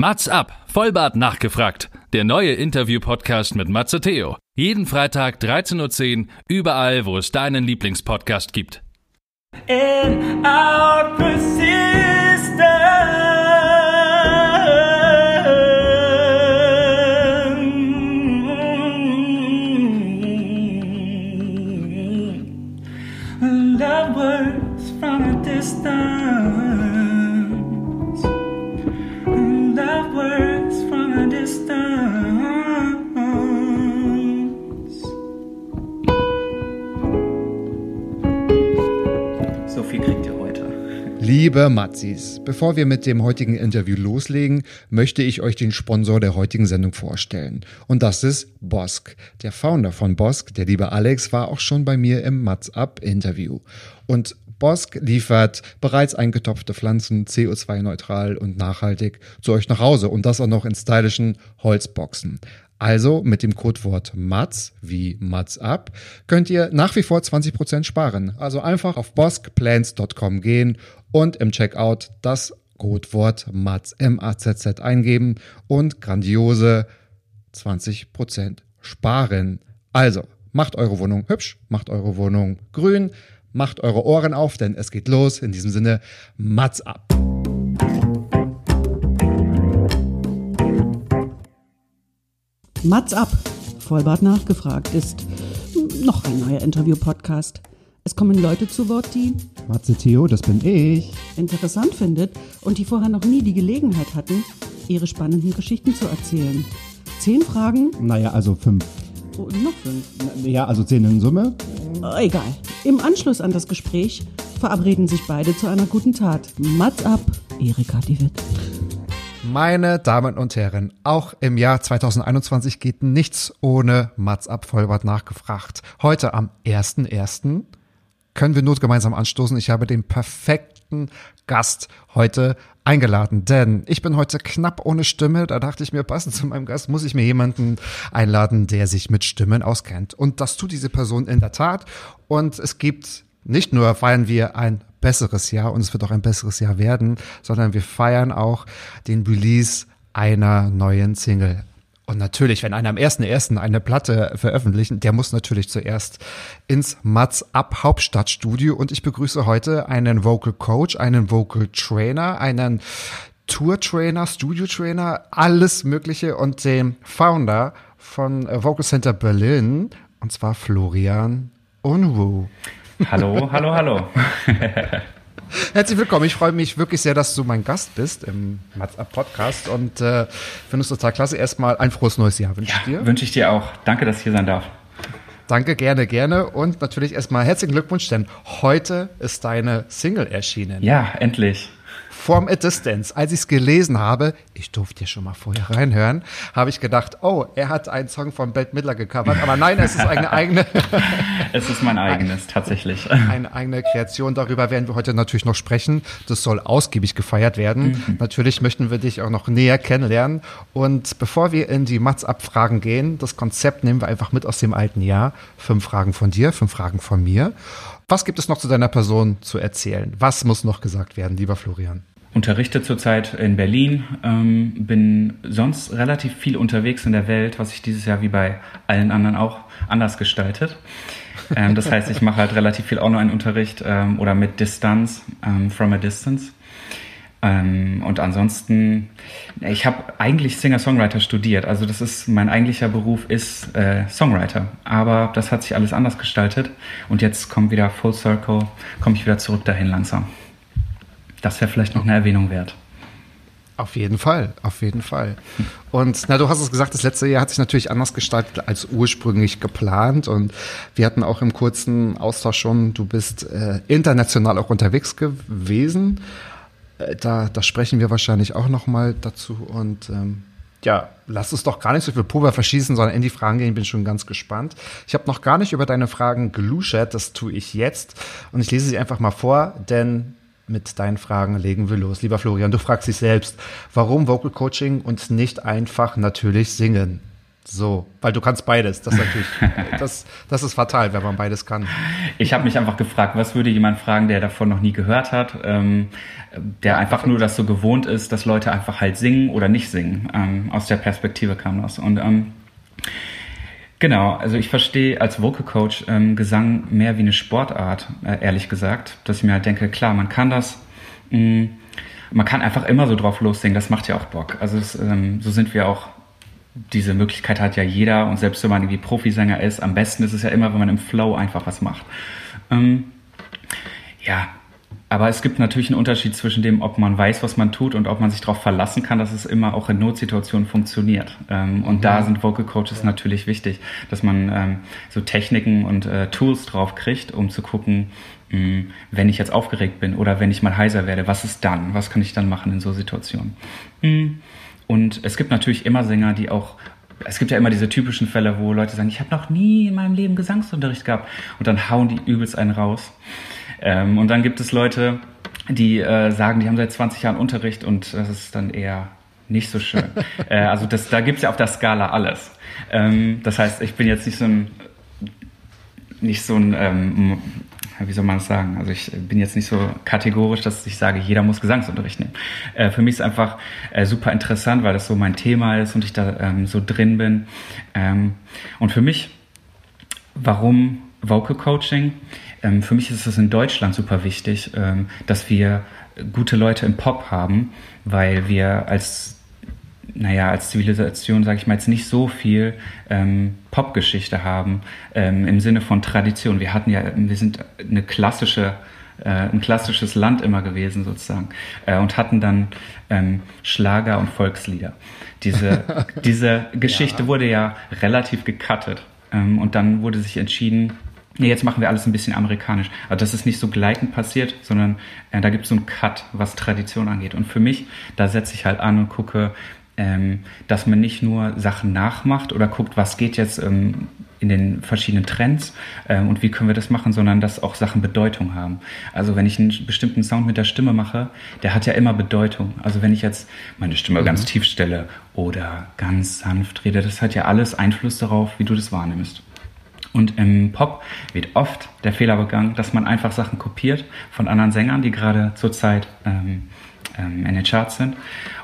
Mats ab, Vollbart nachgefragt. Der neue Interview-Podcast mit Matze Theo. Jeden Freitag 13.10 Uhr, überall, wo es deinen Lieblingspodcast gibt. In our persistence, Liebe Matzis, bevor wir mit dem heutigen Interview loslegen, möchte ich euch den Sponsor der heutigen Sendung vorstellen. Und das ist Bosk. Der Founder von Bosk, der liebe Alex, war auch schon bei mir im Mats Up Interview. Und Bosk liefert bereits eingetopfte Pflanzen CO2-neutral und nachhaltig zu euch nach Hause und das auch noch in stylischen Holzboxen. Also mit dem Codewort MATS wie MATS up könnt ihr nach wie vor 20% sparen. Also einfach auf boskplants.com gehen und im Checkout das Codewort MATS M-A-Z-Z eingeben und grandiose 20% sparen. Also macht eure Wohnung hübsch, macht eure Wohnung grün, macht eure Ohren auf, denn es geht los. In diesem Sinne, MATS ab. Mats ab, Vollbart nachgefragt ist noch ein neuer Interview-Podcast. Es kommen Leute zu Wort, die Matze Theo, das bin ich. interessant findet und die vorher noch nie die Gelegenheit hatten, ihre spannenden Geschichten zu erzählen. Zehn Fragen, Naja, also fünf. oh, noch fünf. Ja, also zehn in Summe. Oh, egal. Im Anschluss an das Gespräch verabreden sich beide zu einer guten Tat. Mats ab, Erika die Witt. Meine Damen und Herren, auch im Jahr 2021 geht nichts ohne Mats ab Vollbart nachgefragt. Heute am 1.1. können wir not gemeinsam anstoßen. Ich habe den perfekten Gast heute eingeladen, denn ich bin heute knapp ohne Stimme. Da dachte ich mir, passend zu meinem Gast muss ich mir jemanden einladen, der sich mit Stimmen auskennt. Und das tut diese Person in der Tat. Und es gibt nicht nur feiern wir ein besseres Jahr und es wird auch ein besseres Jahr werden, sondern wir feiern auch den Release einer neuen Single. Und natürlich, wenn einer am 1.1. eine Platte veröffentlichen, der muss natürlich zuerst ins Mats Up Hauptstadtstudio und ich begrüße heute einen Vocal Coach, einen Vocal Trainer, einen Tour Trainer, Studio Trainer, alles Mögliche und den Founder von Vocal Center Berlin und zwar Florian Unruh. Hallo, hallo, hallo. Herzlich willkommen. Ich freue mich wirklich sehr, dass du mein Gast bist im Mats Up Podcast und äh, finde es total klasse. Erstmal ein frohes neues Jahr wünsche ich dir. Wünsche ich dir auch. Danke, dass ich hier sein darf. Danke, gerne, gerne. Und natürlich erstmal herzlichen Glückwunsch, denn heute ist deine Single erschienen. Ja, endlich. From a Distance. Als ich es gelesen habe, ich durfte ja schon mal vorher reinhören, habe ich gedacht, oh, er hat einen Song von Bette Midler gecovert. Aber nein, es ist eine eigene, Es ist mein eigenes, tatsächlich. eine eigene Kreation. Darüber werden wir heute natürlich noch sprechen. Das soll ausgiebig gefeiert werden. Natürlich möchten wir dich auch noch näher kennenlernen. Und bevor wir in die Mats-Abfragen gehen, das Konzept nehmen wir einfach mit aus dem alten Jahr. Fünf Fragen von dir, fünf Fragen von mir. Was gibt es noch zu deiner Person zu erzählen? Was muss noch gesagt werden, lieber Florian? Unterrichte zurzeit in Berlin, ähm, bin sonst relativ viel unterwegs in der Welt, was sich dieses Jahr wie bei allen anderen auch anders gestaltet. Ähm, das heißt, ich mache halt relativ viel Online-Unterricht ähm, oder mit Distanz, ähm, from a distance. Ähm, und ansonsten, ich habe eigentlich Singer-Songwriter studiert. Also das ist, mein eigentlicher Beruf ist äh, Songwriter. Aber das hat sich alles anders gestaltet. Und jetzt kommt wieder Full Circle, komme ich wieder zurück dahin langsam. Das wäre vielleicht noch eine Erwähnung wert. Auf jeden Fall, auf jeden Fall. Und na, du hast es gesagt, das letzte Jahr hat sich natürlich anders gestaltet als ursprünglich geplant. Und wir hatten auch im kurzen Austausch schon, du bist äh, international auch unterwegs gewesen. Äh, da, da sprechen wir wahrscheinlich auch noch mal dazu. Und ähm, ja, lass uns doch gar nicht so viel Pulver verschießen, sondern in die Fragen gehen. Ich bin schon ganz gespannt. Ich habe noch gar nicht über deine Fragen geluschert, das tue ich jetzt. Und ich lese sie einfach mal vor, denn mit deinen Fragen legen wir los. Lieber Florian, du fragst dich selbst, warum Vocal Coaching und nicht einfach natürlich singen? So, weil du kannst beides. Das ist natürlich, das, das ist fatal, wenn man beides kann. Ich habe mich einfach gefragt, was würde jemand fragen, der davon noch nie gehört hat, ähm, der einfach nur das so gewohnt ist, dass Leute einfach halt singen oder nicht singen. Ähm, aus der Perspektive kam das. Und ähm, genau, also ich verstehe als Vocal Coach ähm, Gesang mehr wie eine Sportart, äh, ehrlich gesagt, dass ich mir halt denke, klar, man kann das. Mh, man kann einfach immer so drauf lossingen, das macht ja auch Bock. Also es, ähm, so sind wir auch diese Möglichkeit hat ja jeder und selbst wenn man irgendwie Profisänger ist, am besten ist es ja immer, wenn man im Flow einfach was macht. Ähm, ja, aber es gibt natürlich einen Unterschied zwischen dem, ob man weiß, was man tut und ob man sich darauf verlassen kann, dass es immer auch in Notsituationen funktioniert. Ähm, und mhm. da sind Vocal Coaches ja. natürlich wichtig, dass man ähm, so Techniken und äh, Tools drauf kriegt, um zu gucken, hm, wenn ich jetzt aufgeregt bin oder wenn ich mal heiser werde, was ist dann? Was kann ich dann machen in so Situationen? Mhm. Und es gibt natürlich immer Sänger, die auch es gibt ja immer diese typischen Fälle, wo Leute sagen, ich habe noch nie in meinem Leben Gesangsunterricht gehabt und dann hauen die übelst einen raus. Ähm, und dann gibt es Leute, die äh, sagen, die haben seit 20 Jahren Unterricht und das ist dann eher nicht so schön. äh, also das, da gibt es ja auf der Skala alles. Ähm, das heißt, ich bin jetzt nicht so ein nicht so ein ähm, wie soll man das sagen? Also ich bin jetzt nicht so kategorisch, dass ich sage, jeder muss Gesangsunterricht nehmen. Äh, für mich ist einfach äh, super interessant, weil das so mein Thema ist und ich da ähm, so drin bin. Ähm, und für mich, warum Vocal Coaching? Ähm, für mich ist es in Deutschland super wichtig, ähm, dass wir gute Leute im Pop haben, weil wir als naja, als Zivilisation, sage ich mal, jetzt nicht so viel ähm, Popgeschichte haben ähm, im Sinne von Tradition. Wir hatten ja, wir sind eine klassische, äh, ein klassisches Land immer gewesen sozusagen äh, und hatten dann ähm, Schlager und Volkslieder. Diese, diese Geschichte ja. wurde ja relativ gecuttet ähm, und dann wurde sich entschieden, nee, jetzt machen wir alles ein bisschen amerikanisch. Also das ist nicht so gleitend passiert, sondern äh, da gibt es so einen Cut, was Tradition angeht. Und für mich, da setze ich halt an und gucke, ähm, dass man nicht nur Sachen nachmacht oder guckt, was geht jetzt ähm, in den verschiedenen Trends ähm, und wie können wir das machen, sondern dass auch Sachen Bedeutung haben. Also wenn ich einen bestimmten Sound mit der Stimme mache, der hat ja immer Bedeutung. Also wenn ich jetzt meine Stimme mhm. ganz tief stelle oder ganz sanft rede, das hat ja alles Einfluss darauf, wie du das wahrnimmst. Und im Pop wird oft der Fehler begangen, dass man einfach Sachen kopiert von anderen Sängern, die gerade zurzeit ähm, ähm, in den Charts sind.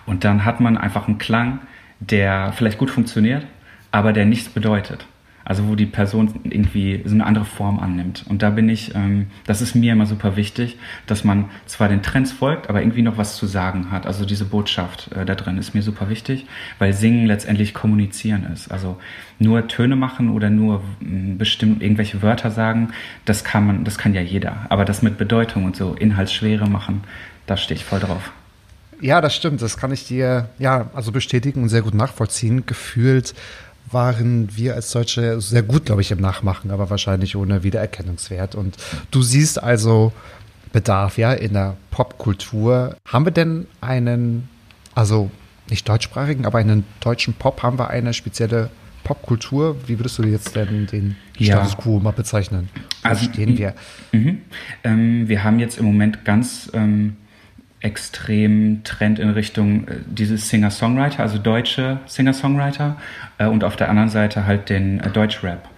Und dann hat man einfach einen Klang, der vielleicht gut funktioniert, aber der nichts bedeutet. Also wo die Person irgendwie so eine andere Form annimmt. Und da bin ich, ähm, das ist mir immer super wichtig, dass man zwar den Trends folgt, aber irgendwie noch was zu sagen hat. Also diese Botschaft äh, da drin ist mir super wichtig, weil Singen letztendlich kommunizieren ist. Also nur Töne machen oder nur bestimmt irgendwelche Wörter sagen, das kann man, das kann ja jeder. Aber das mit Bedeutung und so Inhaltsschwere machen, da stehe ich voll drauf. Ja, das stimmt. Das kann ich dir ja also bestätigen und sehr gut nachvollziehen. Gefühlt waren wir als Deutsche sehr gut, glaube ich, im Nachmachen, aber wahrscheinlich ohne Wiedererkennungswert. Und du siehst also Bedarf ja in der Popkultur. Haben wir denn einen, also nicht deutschsprachigen, aber einen deutschen Pop, haben wir eine spezielle Popkultur? Wie würdest du jetzt denn den Status ja. quo mal bezeichnen? Wo also, stehen wir? Ähm, wir haben jetzt im Moment ganz ähm, extrem Trend in Richtung äh, dieses Singer-Songwriter, also deutsche Singer-Songwriter äh, und auf der anderen Seite halt den äh, Deutsch-Rap.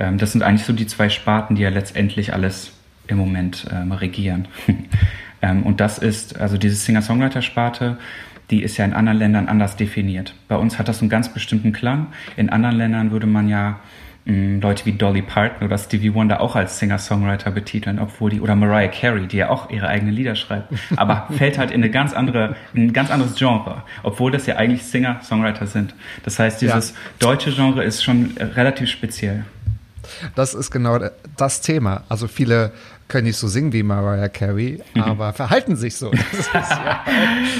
Ähm, das sind eigentlich so die zwei Sparten, die ja letztendlich alles im Moment ähm, regieren. ähm, und das ist, also diese Singer-Songwriter-Sparte, die ist ja in anderen Ländern anders definiert. Bei uns hat das einen ganz bestimmten Klang. In anderen Ländern würde man ja Leute wie Dolly Parton oder Stevie Wonder auch als Singer-Songwriter betiteln, obwohl die, oder Mariah Carey, die ja auch ihre eigenen Lieder schreibt, aber fällt halt in eine ganz andere, in ein ganz anderes Genre, obwohl das ja eigentlich Singer-Songwriter sind. Das heißt, dieses ja. deutsche Genre ist schon relativ speziell. Das ist genau das Thema. Also viele können nicht so singen wie Mariah Carey, mhm. aber verhalten sich so. Das ist ja,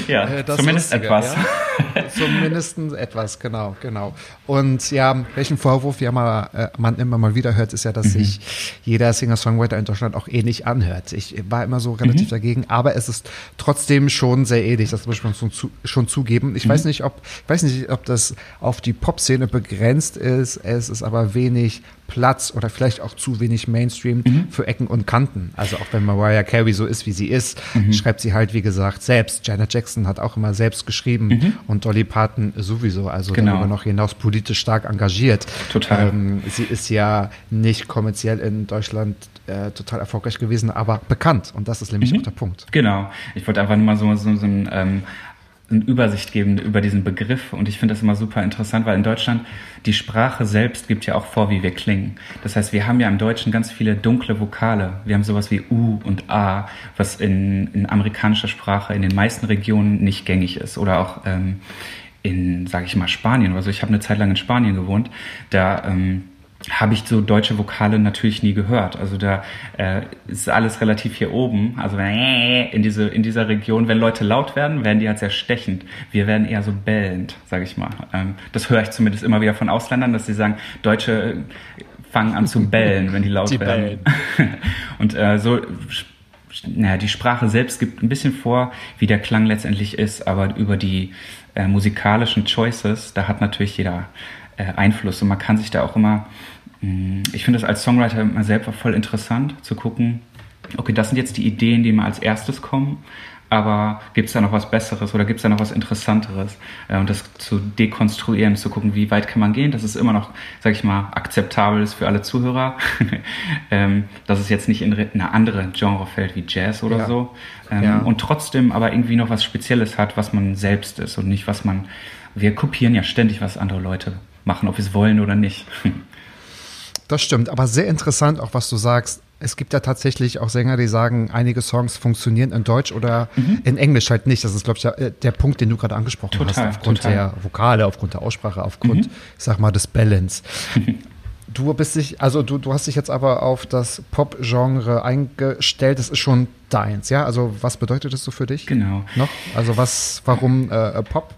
ja äh, zumindest Lustige, etwas. Ja? Zumindest etwas, genau, genau. Und ja, welchen Vorwurf ja mal, äh, man immer mal wieder hört, ist ja, dass mhm. sich jeder Singer-Songwriter in Deutschland auch ähnlich anhört. Ich war immer so relativ mhm. dagegen, aber es ist trotzdem schon sehr ähnlich, das muss man schon, zu, schon zugeben. Ich weiß mhm. nicht, ob, weiß nicht, ob das auf die Pop-Szene begrenzt ist, es ist aber wenig Platz oder vielleicht auch zu wenig Mainstream Mhm. für Ecken und Kanten. Also auch wenn Mariah Carey so ist, wie sie ist, Mhm. schreibt sie halt, wie gesagt, selbst. Janet Jackson hat auch immer selbst geschrieben und Dolly Parton sowieso. Also. Genau. darüber noch hinaus politisch stark engagiert. Total. Ähm, sie ist ja nicht kommerziell in Deutschland äh, total erfolgreich gewesen, aber bekannt. Und das ist nämlich Mhm. auch der Punkt. Genau. Ich wollte einfach nur mal so, so, so ein, ähm, eine Übersicht geben über diesen Begriff und ich finde das immer super interessant, weil in Deutschland die Sprache selbst gibt ja auch vor, wie wir klingen. Das heißt, wir haben ja im Deutschen ganz viele dunkle Vokale. Wir haben sowas wie U und A, was in, in amerikanischer Sprache in den meisten Regionen nicht gängig ist oder auch ähm, in, sage ich mal, Spanien. Also ich habe eine Zeit lang in Spanien gewohnt, da ähm, habe ich so deutsche Vokale natürlich nie gehört. Also da äh, ist alles relativ hier oben. Also in diese in dieser Region, wenn Leute laut werden, werden die halt sehr stechend. Wir werden eher so bellend, sage ich mal. Ähm, das höre ich zumindest immer wieder von Ausländern, dass sie sagen, Deutsche äh, fangen an zu bellen, wenn die laut Die werden. Und äh, so naja, die Sprache selbst gibt ein bisschen vor, wie der Klang letztendlich ist, aber über die äh, musikalischen Choices, da hat natürlich jeder äh, Einfluss und man kann sich da auch immer, ich finde das als Songwriter immer selber voll interessant zu gucken, okay, das sind jetzt die Ideen, die mir als erstes kommen, aber gibt es da noch was Besseres oder gibt es da noch was Interessanteres? Äh, und das zu dekonstruieren, zu gucken, wie weit kann man gehen, dass es immer noch, sag ich mal, akzeptabel ist für alle Zuhörer, ähm, dass es jetzt nicht in eine andere Genre fällt wie Jazz oder Ja. so ähm, Ja. und trotzdem aber irgendwie noch was Spezielles hat, was man selbst ist und nicht was man, wir kopieren ja ständig, was andere Leute machen, ob wir es wollen oder nicht. Das stimmt, aber sehr interessant auch, was du sagst. Es gibt ja tatsächlich auch Sänger, die sagen, einige Songs funktionieren in Deutsch oder in Englisch halt nicht. Das ist, glaube ich, der, der Punkt, den du gerade angesprochen Total, hast. Aufgrund total. der Vokale, aufgrund der Aussprache, aufgrund, ich sag mal, des Balance. Du bist dich, also du, du hast dich jetzt aber auf das Pop-Genre eingestellt. Das ist schon deins, ja? Also was bedeutet das so für dich? Genau. Noch? Also was, warum äh, Pop?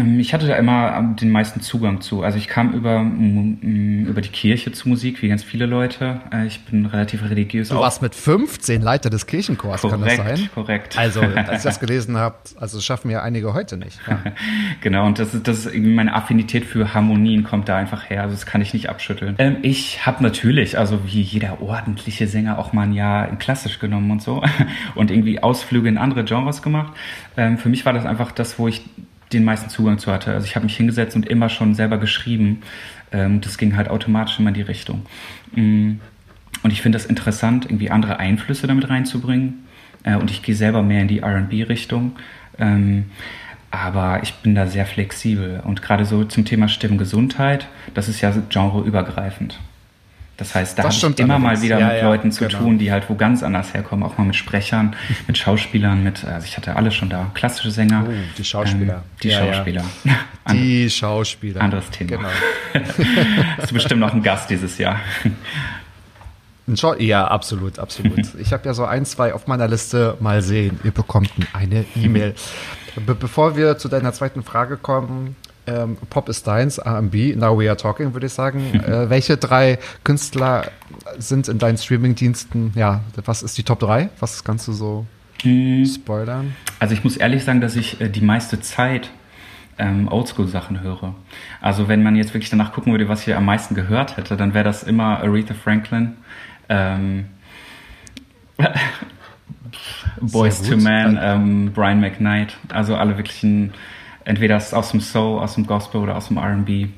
Ähm, Ich hatte da immer ähm, den meisten Zugang zu. Also ich kam über, mm, über die Kirche zu Musik, wie ganz viele Leute. Äh, Ich bin relativ religiös. Du auch. warst mit 15 Leiter des Kirchenchors, kann das korrekt, sein? korrekt. Also, als ich das gelesen habe, also das schaffen ja einige heute nicht. Ja. Genau, und das ist, das ist irgendwie meine Affinität für Harmonien kommt da einfach her. Also das kann ich nicht abschütteln. Ähm, ich habe natürlich, also wie jeder ordentliche Sänger, auch mal ein Jahr in klassisch genommen und so und irgendwie Ausflüge in andere Genres gemacht. Ähm, für mich war das einfach das, wo ich den meisten Zugang zu hatte. Also ich habe mich hingesetzt und immer schon selber geschrieben. Ähm, das ging halt automatisch immer in die Richtung. Mm. Und ich finde das interessant, irgendwie andere Einflüsse damit reinzubringen. Äh, und ich gehe selber mehr in die RB-Richtung. Ähm, aber ich bin da sehr flexibel. Und gerade so zum Thema Stimmgesundheit, das ist ja genreübergreifend. Das heißt, da habe ich immer allerdings. mal wieder Ja, mit ja, Leuten zu genau. tun, die halt wo ganz anders herkommen, auch mal mit Sprechern, mit Schauspielern, mit, also ich hatte alles schon da, klassische Sänger. Oh, die Schauspieler. Ähm, die Ja. Schauspieler. Die Schauspieler. Anderes Thema. Genau. Hast du bestimmt noch einen Gast dieses Jahr. Ja, absolut, absolut. Ich habe ja so ein, zwei auf meiner Liste. Mal sehen, ihr bekommt eine E-Mail. Be bevor wir zu deiner zweiten Frage kommen, ähm, Pop ist deins, R&B, Now We Are Talking, würde ich sagen. äh, welche drei Künstler sind in deinen Streamingdiensten? Ja, was ist die Top 3? Was kannst du so spoilern? Also ich muss ehrlich sagen, dass ich äh, die meiste Zeit ähm, Oldschool-Sachen höre. Also wenn man jetzt wirklich danach gucken würde, was ich am meisten gehört hätte, dann wäre das immer Aretha Franklin, ähm, Boys to. Man, ähm, Brian McKnight, also alle wirklichen, entweder aus dem Soul, aus dem Gospel oder aus dem R&B.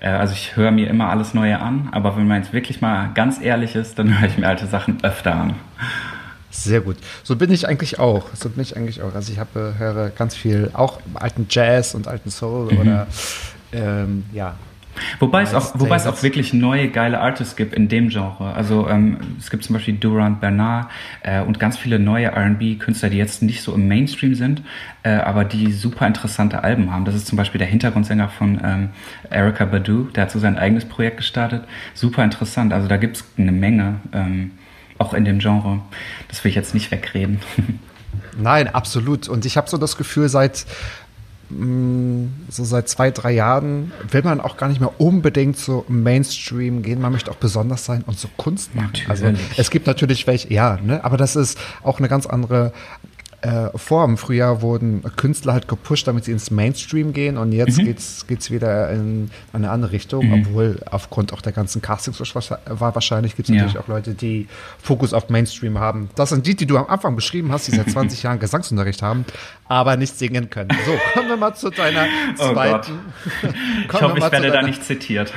Äh, Also ich höre mir immer alles Neue an, aber wenn man jetzt wirklich mal ganz ehrlich ist, dann höre ich mir alte Sachen öfter an. Sehr gut. So bin ich eigentlich auch. So bin ich eigentlich auch. Also ich habe, höre ganz viel, auch alten Jazz und alten Soul Mhm. oder ähm, ja. Wobei es, auch, wobei es auch wirklich neue, geile Artists gibt in dem Genre. Also ähm, es gibt zum Beispiel Durand Bernard äh, und ganz viele neue R&B-Künstler, die jetzt nicht so im Mainstream sind, äh, aber die super interessante Alben haben. Das ist zum Beispiel der Hintergrundsänger von ähm, Erika Badu, der hat so sein eigenes Projekt gestartet. Super interessant. Also da gibt es eine Menge, ähm, auch in dem Genre. Das will ich jetzt nicht wegreden. Nein, absolut. Und ich habe so das Gefühl, seit so seit zwei, drei Jahren will man auch gar nicht mehr unbedingt so Mainstream gehen. Man möchte auch besonders sein und so Kunst machen. Also Natürlich. es gibt natürlich welche, ja, ne, aber das ist auch eine ganz andere äh, vor im Frühjahr wurden Künstler halt gepusht, damit sie ins Mainstream gehen und jetzt Mhm. geht's geht's wieder in eine andere Richtung, obwohl aufgrund auch der ganzen Castings war wahrscheinlich gibt's Ja. natürlich auch Leute, die Fokus auf Mainstream haben. Das sind die, die du am Anfang beschrieben hast, die seit 20 Jahren Gesangsunterricht haben, aber nicht singen können. So, kommen wir mal zu deiner Oh zweiten. Ich Kommen wir hoffe, ich werde da nicht zitiert.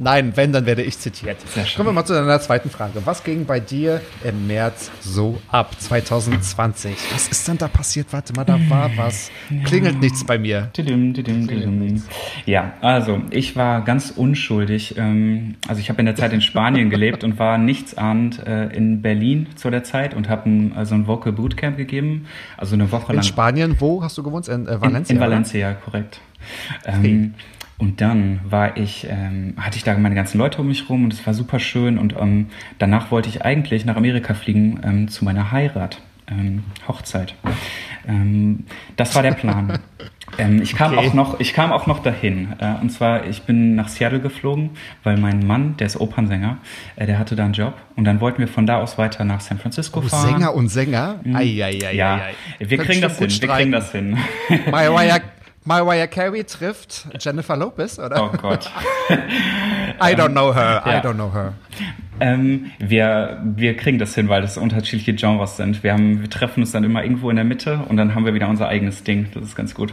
Nein, wenn, dann werde ich zitiert. Kommen wir mal zu deiner zweiten Frage. Was ging bei dir im März so ab 2020? Was ist denn da passiert? Warte mal, da war was. Klingelt nichts bei mir. Ja, also ich war ganz unschuldig. ähm, Also ich habe in der Zeit in Spanien gelebt und war nichtsahnend äh, in Berlin zu der Zeit und habe also ein Vocal Bootcamp gegeben. Also eine Woche In lang. Spanien, wo hast du gewohnt? In äh, Valencia? In, in oder? Valencia, korrekt. Ähm, und dann war ich, ähm, hatte ich da meine ganzen Leute um mich rum und es war super schön. Und ähm, danach wollte ich eigentlich nach Amerika fliegen ähm, zu meiner Heirat, ähm, Hochzeit. Ähm, das war der Plan. ähm, ich kam Okay. auch noch, ich kam auch noch dahin. Äh, und zwar, ich bin nach Seattle geflogen, weil mein Mann, der ist Opernsänger, äh, der hatte da einen Job. Und dann wollten wir von da aus weiter nach San Francisco Oh, fahren. Sänger und Sänger? Ei, ei, ei, ja, ei, ei. wir Könnt kriegen das hin. Wir kriegen das hin. Mariah, Mariah Carey trifft Jennifer Lopez, oder? Oh Gott. I don't know her, I Ja. don't know her. Ähm, wir, wir kriegen das hin, weil das unterschiedliche Genres sind. Wir, haben, wir treffen uns dann immer irgendwo in der Mitte und dann haben wir wieder unser eigenes Ding. Das ist ganz gut.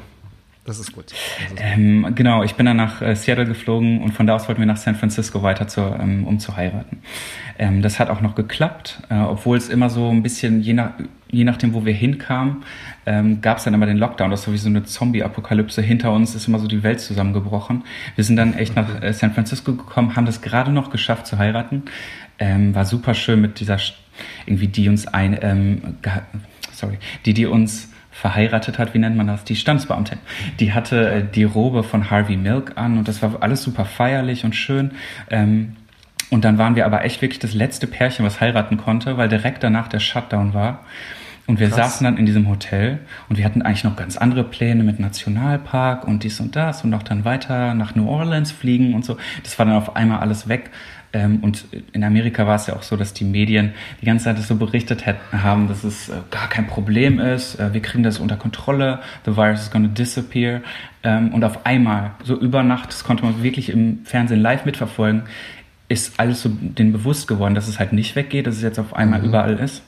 Das ist gut. Das ist Ähm, genau, ich bin dann nach äh, Seattle geflogen und von da aus wollten wir nach San Francisco weiter, zur, ähm, um zu heiraten. Ähm, das hat auch noch geklappt, äh, obwohl es immer so ein bisschen, je, nach, je nachdem, wo wir hinkamen, ähm, gab es dann immer den Lockdown. Das so wie so eine Zombie-Apokalypse. Hinter uns ist immer so die Welt zusammengebrochen. Wir sind dann echt nach äh, San Francisco gekommen, haben das gerade noch geschafft zu heiraten. Ähm, war super schön mit dieser, irgendwie die uns ein, ähm, sorry, die, die uns verheiratet hat, wie nennt man das? Die Standesbeamtin. Die hatte äh, die Robe von Harvey Milk an und das war alles super feierlich und schön. Ähm, und dann waren wir aber echt wirklich das letzte Pärchen, was heiraten konnte, weil direkt danach der Shutdown war. Und wir Krass. saßen dann in diesem Hotel und wir hatten eigentlich noch ganz andere Pläne mit Nationalpark und dies und das und auch dann weiter nach New Orleans fliegen und so. Das war dann auf einmal alles weg. Ähm, Und in Amerika war es ja auch so, dass die Medien die ganze Zeit so berichtet haben, dass es äh, gar kein Problem ist. Äh, Wir kriegen das unter Kontrolle. The virus is gonna disappear. Ähm, Und auf einmal, so über Nacht, das konnte man wirklich im Fernsehen live mitverfolgen, ist alles so denen bewusst geworden, dass es halt nicht weggeht, dass es jetzt auf einmal überall ist.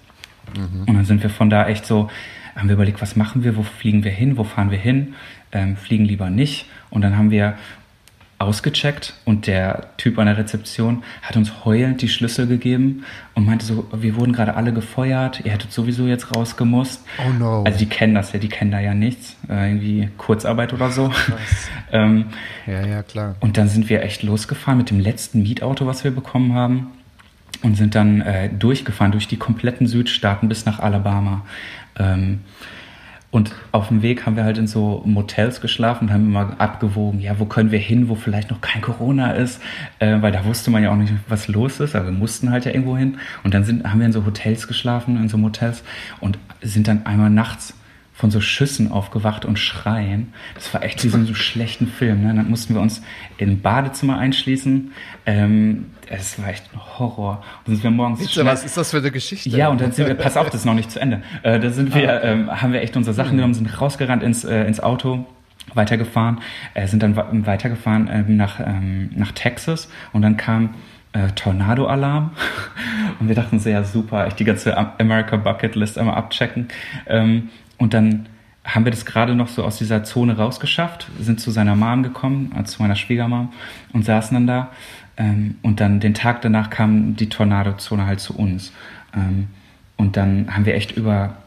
Und dann sind wir von da echt so, haben wir überlegt, was machen wir, wo fliegen wir hin, wo fahren wir hin, ähm, fliegen lieber nicht. Und dann haben wir ausgecheckt und der Typ an der Rezeption hat uns heulend die Schlüssel gegeben und meinte so, wir wurden gerade alle gefeuert, ihr hättet sowieso jetzt rausgemusst. Oh no. Also die kennen das ja, die kennen da ja nichts, äh, irgendwie Kurzarbeit oder so. ähm, Ja, ja, klar. und dann sind wir echt losgefahren mit dem letzten Mietauto, was wir bekommen haben. Und sind dann äh, durchgefahren durch die kompletten Südstaaten bis nach Alabama. Ähm, und auf dem Weg haben wir halt in so Motels geschlafen und haben immer abgewogen, ja, wo können wir hin, wo vielleicht noch kein Corona ist, äh, weil da wusste man ja auch nicht, was los ist, aber wir mussten halt ja irgendwo hin. Und dann sind, haben wir in so Hotels geschlafen, in so Motels und sind dann einmal nachts von so Schüssen aufgewacht und schreien. Das war echt wie so ein so schlechten Film. Ne? Dann mussten wir uns im Badezimmer einschließen. Ähm, es war echt ein Horror. Und sind wir morgens schnell- was ist das für eine Geschichte? ja, und dann sind wir, pass auf, das ist noch nicht zu Ende. Äh, da sind wir, ähm, haben wir echt unsere Sachen genommen, sind rausgerannt ins, äh, ins Auto, weitergefahren, äh, sind dann weitergefahren ähm, nach, ähm, nach Texas und dann kam äh, Tornado-Alarm und wir dachten so, ja super, echt die ganze Am- America Bucket List einmal abchecken. Ähm, und dann haben wir das gerade noch so aus dieser Zone rausgeschafft, sind zu seiner Mom gekommen, also zu meiner Schwiegermam und saßen dann da. Ähm, und dann den Tag danach kam die Tornadozone halt zu uns. Ähm, und dann haben wir echt über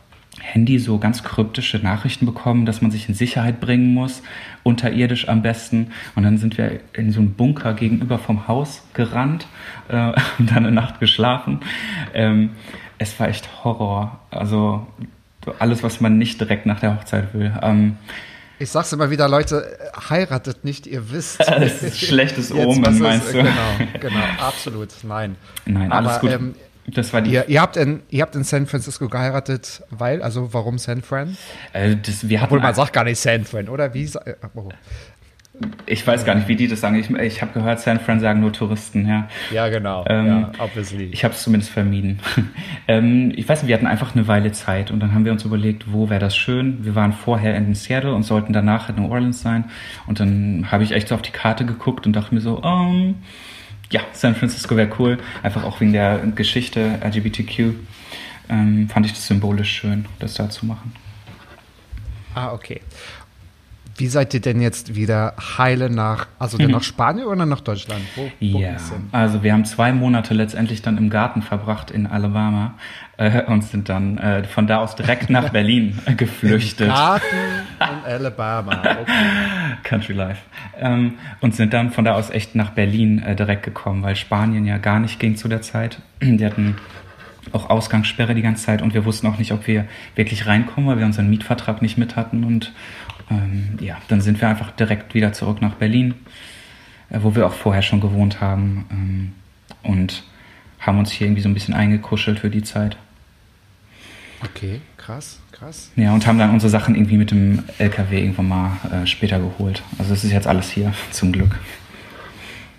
Handy so ganz kryptische Nachrichten bekommen, dass man sich in Sicherheit bringen muss, unterirdisch am besten. Und dann sind wir in so einen Bunker gegenüber vom Haus gerannt äh, und dann eine Nacht geschlafen. Ähm, es war echt Horror. Also so alles, was man nicht direkt nach der Hochzeit will. Ähm, Ich sag's immer wieder, Leute, heiratet nicht, ihr wisst. Das ist schlechtes Jetzt, Omen, meinst du? Genau, genau, absolut, nein. nein, Aber, alles gut. ähm, das war die. Ihr, ihr, habt in, ihr habt in San Francisco geheiratet, weil, also warum San Fran? Äh, das, wir hatten Obwohl man sagt gar nicht San Fran, oder? Wie? äh, Oh. Ich weiß gar nicht, wie die das sagen. Ich, ich habe gehört, San Fran sagen nur Touristen, ja. Ja, genau. Ähm, ja, obviously. Ich habe es zumindest vermieden. ähm, ich weiß nicht, wir hatten einfach eine Weile Zeit und dann haben wir uns überlegt, wo wäre das schön. Wir waren vorher in Seattle und sollten danach in New Orleans sein. Und dann habe ich echt so auf die Karte geguckt und dachte mir so, um, ja, San Francisco wäre cool. Einfach auch wegen der Geschichte LGBTQ. Ähm, fand ich das symbolisch schön, das da zu machen. Ah, okay. Wie seid ihr denn jetzt wieder heile nach, also denn nach Spanien oder nach Deutschland? Wo, wo Ja, also wir haben zwei Monate letztendlich dann im Garten verbracht in Alabama äh, und sind dann äh, von da aus direkt nach Berlin äh, geflüchtet. Garten in Alabama. Okay. Country Life. Ähm, und sind dann von da aus echt nach Berlin äh, direkt gekommen, weil Spanien ja gar nicht ging zu der Zeit. Die hatten auch Ausgangssperre die ganze Zeit und wir wussten auch nicht, ob wir wirklich reinkommen, weil wir unseren Mietvertrag nicht mit hatten. Und ähm, ja, dann sind wir einfach direkt wieder zurück nach Berlin, äh, wo wir auch vorher schon gewohnt haben ähm, und haben uns hier irgendwie so ein bisschen eingekuschelt für die Zeit. Okay, krass, krass. Ja, und haben dann unsere Sachen irgendwie mit dem LKW irgendwann mal äh, später geholt. Also es ist jetzt alles hier, zum Glück.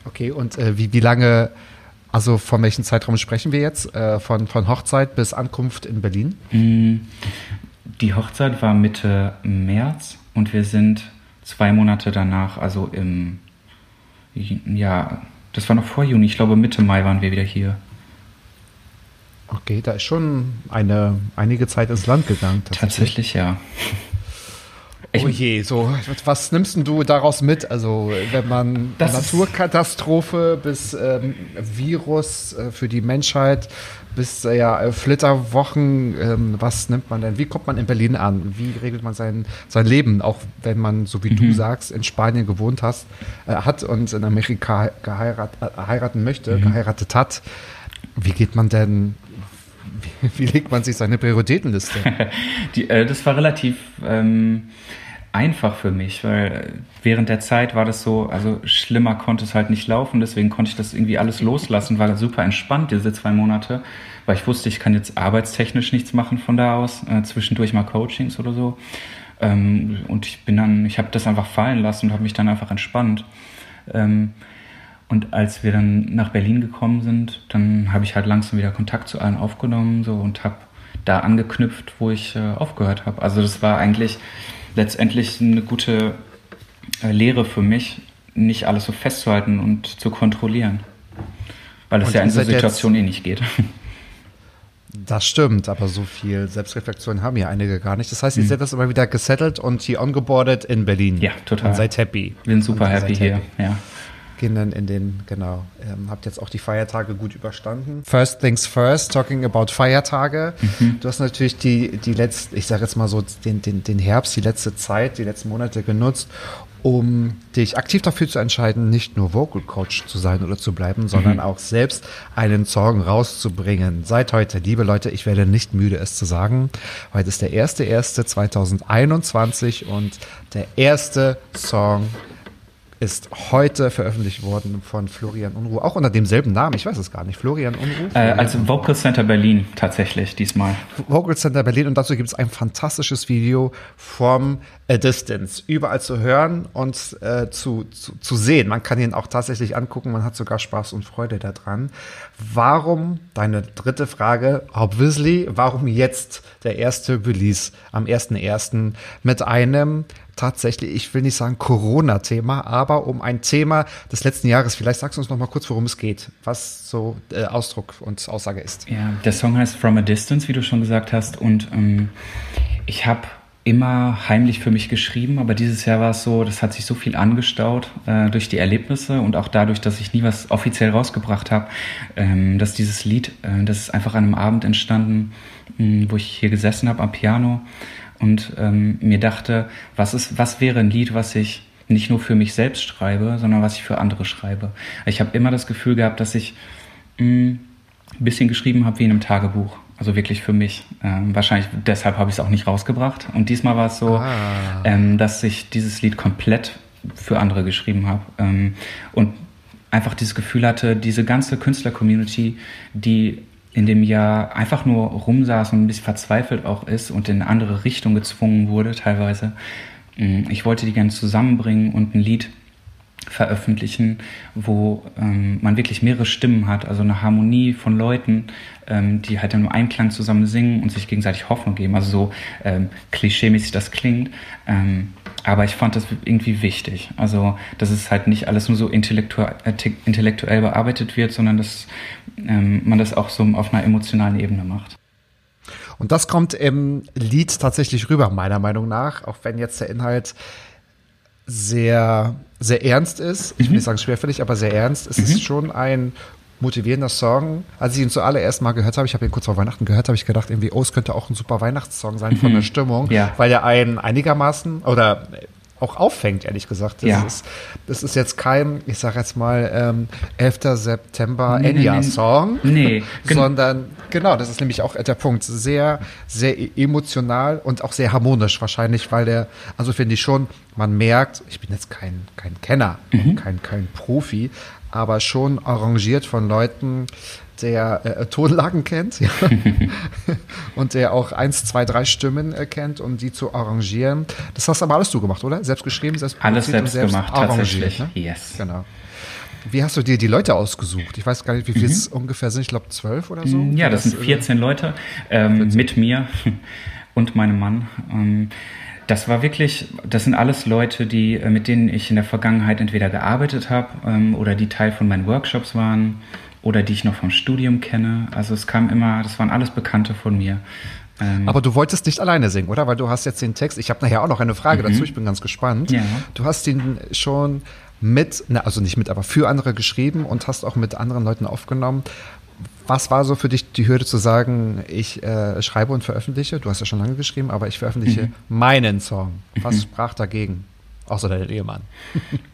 Okay, und äh, wie, wie lange, also von welchem Zeitraum sprechen wir jetzt? Äh, von, von Hochzeit bis Ankunft in Berlin? Mm, Die Hochzeit war Mitte März und wir sind zwei Monate danach, also im, ja, das war noch vor Juni, ich glaube Mitte Mai waren wir wieder hier. Okay, da ist schon eine, einige Zeit ins Land gegangen. Tatsächlich, ja. Ich- oh je, so, was nimmst du daraus mit? Also, wenn man Naturkatastrophe bis ähm, Virus äh, für die Menschheit, bis äh, ja, äh, Flitterwochen, ähm, was nimmt man denn? Wie kommt man in Berlin an? Wie regelt man sein, sein Leben, auch wenn man, so wie Mhm. du sagst, in Spanien gewohnt hast, äh, hat und in Amerika geheirat, äh, heiraten möchte, Mhm. geheiratet hat? Wie geht man denn, wie, wie legt man sich seine Prioritätenliste? Die, äh, das war relativ ähm, einfach für mich, weil während der Zeit war das so, also schlimmer konnte es halt nicht laufen, deswegen konnte ich das irgendwie alles loslassen, war super entspannt diese zwei Monate, weil ich wusste, ich kann jetzt arbeitstechnisch nichts machen von da aus, äh, zwischendurch mal Coachings oder so. Ähm, und ich bin dann, ich habe das einfach fallen lassen und habe mich dann einfach entspannt. Ähm, und als wir dann nach Berlin gekommen sind, dann habe ich halt langsam wieder Kontakt zu allen aufgenommen so und habe da angeknüpft, wo ich äh, aufgehört habe. Also das war eigentlich letztendlich eine gute äh, Lehre für mich, nicht alles so festzuhalten und zu kontrollieren. Weil es ja in so Situationen eh nicht geht. Das stimmt, aber so viel Selbstreflexion haben ja einige gar nicht. Das heißt, ihr seid das immer wieder gesettelt und hier ongeboardet in Berlin. Mhm. Ja, total. Und seid happy. Sind super happy seid hier. Ja. Gehen dann in den, genau, ähm, habt jetzt auch die Feiertage gut überstanden. First things first, talking about Feiertage. Mhm. Du hast natürlich die, die letzte, ich sage jetzt mal so, den, den, den Herbst, die letzte Zeit, die letzten Monate genutzt, um dich aktiv dafür zu entscheiden, nicht nur Vocal Coach zu sein oder zu bleiben, sondern auch selbst einen Song rauszubringen. Seit heute, liebe Leute, ich werde nicht müde, es zu sagen. Heute ist der 1.1.2021 und der erste Song ist heute veröffentlicht worden von Florian Unruh, auch unter demselben Namen, ich weiß es gar nicht, Florian Unruh. Äh, als Vocal Center Berlin tatsächlich diesmal. Vocal Center Berlin und dazu gibt es ein fantastisches Video from a distance, überall zu hören und äh, zu, zu, zu sehen. Man kann ihn auch tatsächlich angucken, man hat sogar Spaß und Freude daran. Warum, deine dritte Frage, obviously, warum jetzt der erste Release am 1.1. mit einem tatsächlich, ich will nicht sagen Corona-Thema, aber um ein Thema des letzten Jahres. Vielleicht sagst du uns noch mal kurz, worum es geht, was so äh, Ausdruck und Aussage ist. Ja, der Song heißt From a Distance, wie du schon gesagt hast. Und ähm, ich habe immer heimlich für mich geschrieben, aber dieses Jahr war es so, das hat sich so viel angestaut äh, durch die Erlebnisse und auch dadurch, dass ich nie was offiziell rausgebracht habe, ähm, dass dieses Lied, äh, das ist einfach an einem Abend entstanden, mh, wo ich hier gesessen habe am Piano und ähm, mir dachte, was ist, was wäre ein Lied, was ich nicht nur für mich selbst schreibe, sondern was ich für andere schreibe. Ich habe immer das Gefühl gehabt, dass ich mh, ein bisschen geschrieben habe wie in einem Tagebuch. Also wirklich für mich. Ähm, wahrscheinlich deshalb habe ich es auch nicht rausgebracht. Und diesmal war es so, Ah. ähm, dass ich dieses Lied komplett für andere geschrieben habe. Ähm, und einfach dieses Gefühl hatte, diese ganze Künstler-Community, die in dem Jahr einfach nur rumsaß und ein bisschen verzweifelt auch ist und in eine andere Richtung gezwungen wurde teilweise. Mm, Ich wollte die gerne zusammenbringen und ein Lied veröffentlichen, wo ähm, man wirklich mehrere Stimmen hat, also eine Harmonie von Leuten, ähm, die halt im Einklang zusammen singen und sich gegenseitig Hoffnung geben. Also so ähm, klischeemäßig das klingt. Ähm, aber ich fand das irgendwie wichtig. Also, dass es halt nicht alles nur so intellektuell, äh, intellektuell bearbeitet wird, sondern dass ähm, man das auch so auf einer emotionalen Ebene macht. Und das kommt im Lied tatsächlich rüber, meiner Meinung nach, auch wenn jetzt der Inhalt sehr, sehr ernst ist. Ich will nicht sagen schwerfällig, aber sehr ernst. Es ist schon ein motivierender Song. Als ich ihn zuallererst mal gehört habe, ich habe ihn kurz vor Weihnachten gehört, habe ich gedacht, irgendwie, oh, es könnte auch ein super Weihnachtssong sein von der Stimmung, Ja. weil er einen einigermaßen oder auch auffängt, ehrlich gesagt. Das, Ja. ist, das ist jetzt kein, ich sage jetzt mal, ähm, 11. September Nee, nee, nee. Enya-Song, Nee, gen- sondern genau, das ist nämlich auch der Punkt. Sehr, sehr e- emotional und auch sehr harmonisch wahrscheinlich, weil der, also finde ich schon, man merkt, ich bin jetzt kein, kein Kenner, Mhm. kein, kein Profi, aber schon arrangiert von Leuten, der äh, Tonlagen kennt ja. und der auch eins, zwei, drei Stimmen äh, kennt, um die zu arrangieren. Das hast aber alles du gemacht, oder? Selbst geschrieben, selbst Alles und selbst gemacht, tatsächlich. Ne? Yes. Genau. Wie hast du dir die Leute ausgesucht? Ich weiß gar nicht, wie viele es ungefähr sind. Ich glaube zwölf oder so. Mhm. Ja, das sind äh, 14 Leute ähm, mit mir und meinem Mann. Ähm, das war wirklich, das sind alles Leute, die, äh, mit denen ich in der Vergangenheit entweder gearbeitet habe ähm, oder die Teil von meinen Workshops waren oder die ich noch vom Studium kenne. Also es kam immer, das waren alles Bekannte von mir. Ähm, Aber du wolltest nicht alleine singen, oder? Weil du hast jetzt den Text. Ich habe nachher auch noch eine Frage dazu. Ich bin ganz gespannt. Mhm. Ja. Du hast ihn schon mit, na, also nicht mit, aber für andere geschrieben und hast auch mit anderen Leuten aufgenommen. Was war so für dich die Hürde zu sagen, ich äh, schreibe und veröffentliche? Du hast ja schon lange geschrieben, aber ich veröffentliche Mhm. meinen Song. Was sprach dagegen? Außer dein Ehemann.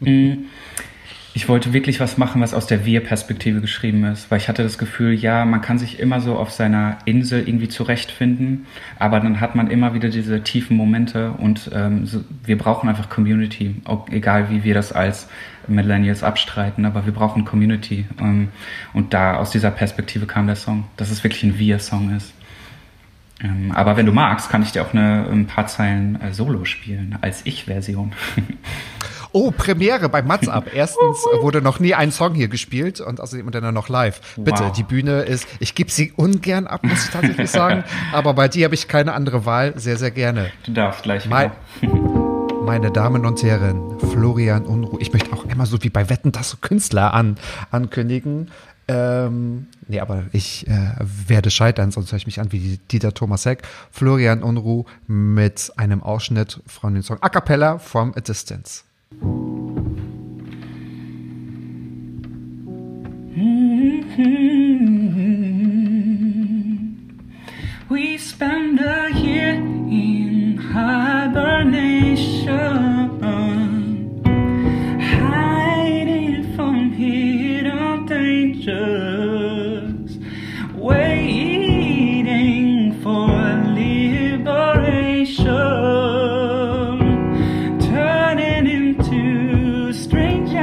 Ich wollte wirklich was machen, was aus der Wir-Perspektive geschrieben ist, weil ich hatte das Gefühl, ja, man kann sich immer so auf seiner Insel irgendwie zurechtfinden, aber dann hat man immer wieder diese tiefen Momente und ähm, so, wir brauchen einfach Community, auch, egal wie wir das als Millennials abstreiten, aber wir brauchen Community ähm, und da aus dieser Perspektive kam der Song, dass es wirklich ein Wir-Song ist. Ähm, aber wenn du magst, kann ich dir auch eine, ein paar Zeilen äh, Solo spielen, als Ich-Version. Oh, Premiere bei Mats ab. Erstens wurde noch nie ein Song hier gespielt und außerdem dann noch live. Bitte, Wow. die Bühne ist, ich gebe sie ungern ab, muss ich tatsächlich sagen, aber bei dir habe ich keine andere Wahl. Sehr, sehr gerne. Du darfst gleich wieder. meine Damen und Herren, Florian Unruh. Ich möchte auch immer so wie bei Wetten, das Künstler an, ankündigen. Ähm, nee, aber ich äh, werde scheitern, sonst höre ich mich an wie Dieter Thomas Heck. Florian Unruh mit einem Ausschnitt von dem Song A Cappella from a Distance. We spend a year in hibernation, dangers, waiting for liberation, turning into strangers.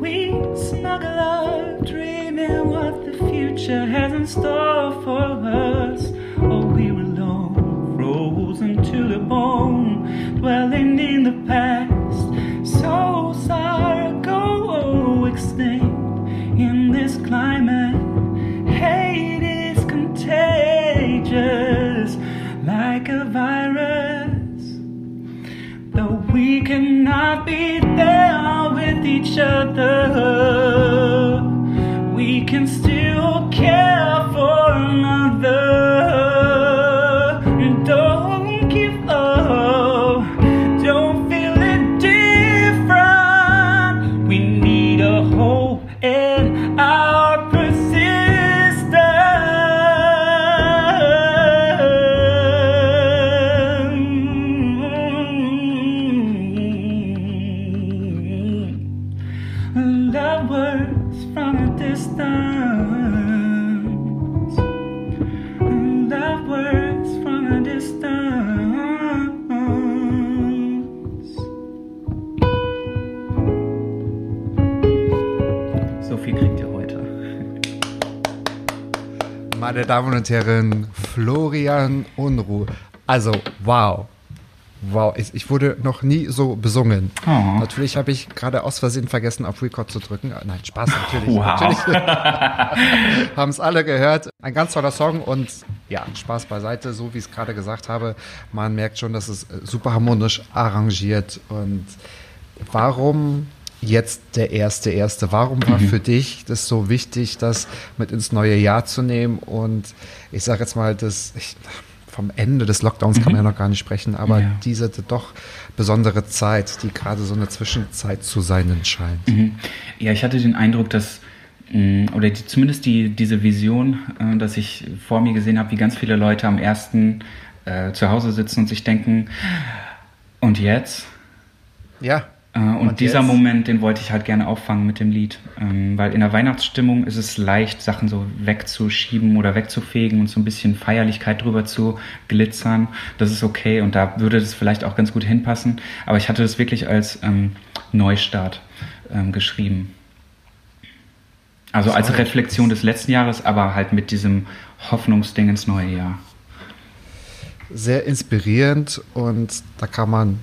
We snuggle up, dreaming what the future has in store for us. Oh, we were alone, frozen to the bone, dwelling in the past. 下的 Meine Damen und Herren, Florian Unruh. Also, wow. Wow, ich, ich wurde noch nie so besungen. Oh. Natürlich habe ich gerade aus Versehen vergessen, auf Record zu drücken. Ah, Nein, Spaß natürlich. Wow. natürlich. Haben es alle gehört. Ein ganz toller Song und ja, Spaß beiseite, so wie ich es gerade gesagt habe. Man merkt schon, dass es äh, super harmonisch arrangiert. Und warum jetzt der erste erste? Warum war Mhm. für dich das so wichtig, das mit ins neue Jahr zu nehmen? Und ich sage jetzt mal, das ich, vom Ende des Lockdowns kann man ja noch gar nicht sprechen, aber Mhm. Ja. diese doch besondere Zeit, die gerade so eine Zwischenzeit zu sein scheint. Mhm. Ja, ich hatte den Eindruck, dass, mh, oder die, zumindest die, diese Vision, äh, dass ich vor mir gesehen habe, wie ganz viele Leute am ersten äh, zu Hause sitzen und sich denken, und jetzt? Ja. Äh, und, Und dieser jetzt? Moment, den wollte ich halt gerne auffangen mit dem Lied. Ähm, weil in der Weihnachtsstimmung ist es leicht, Sachen so wegzuschieben oder wegzufegen und so ein bisschen Feierlichkeit drüber zu glitzern. Das ist okay und da würde das vielleicht auch ganz gut hinpassen. Aber ich hatte das wirklich als ähm, Neustart ähm, geschrieben. Also als. Reflexion des letzten Jahres, aber halt mit diesem Hoffnungsding ins neue Jahr. Sehr inspirierend und da kann man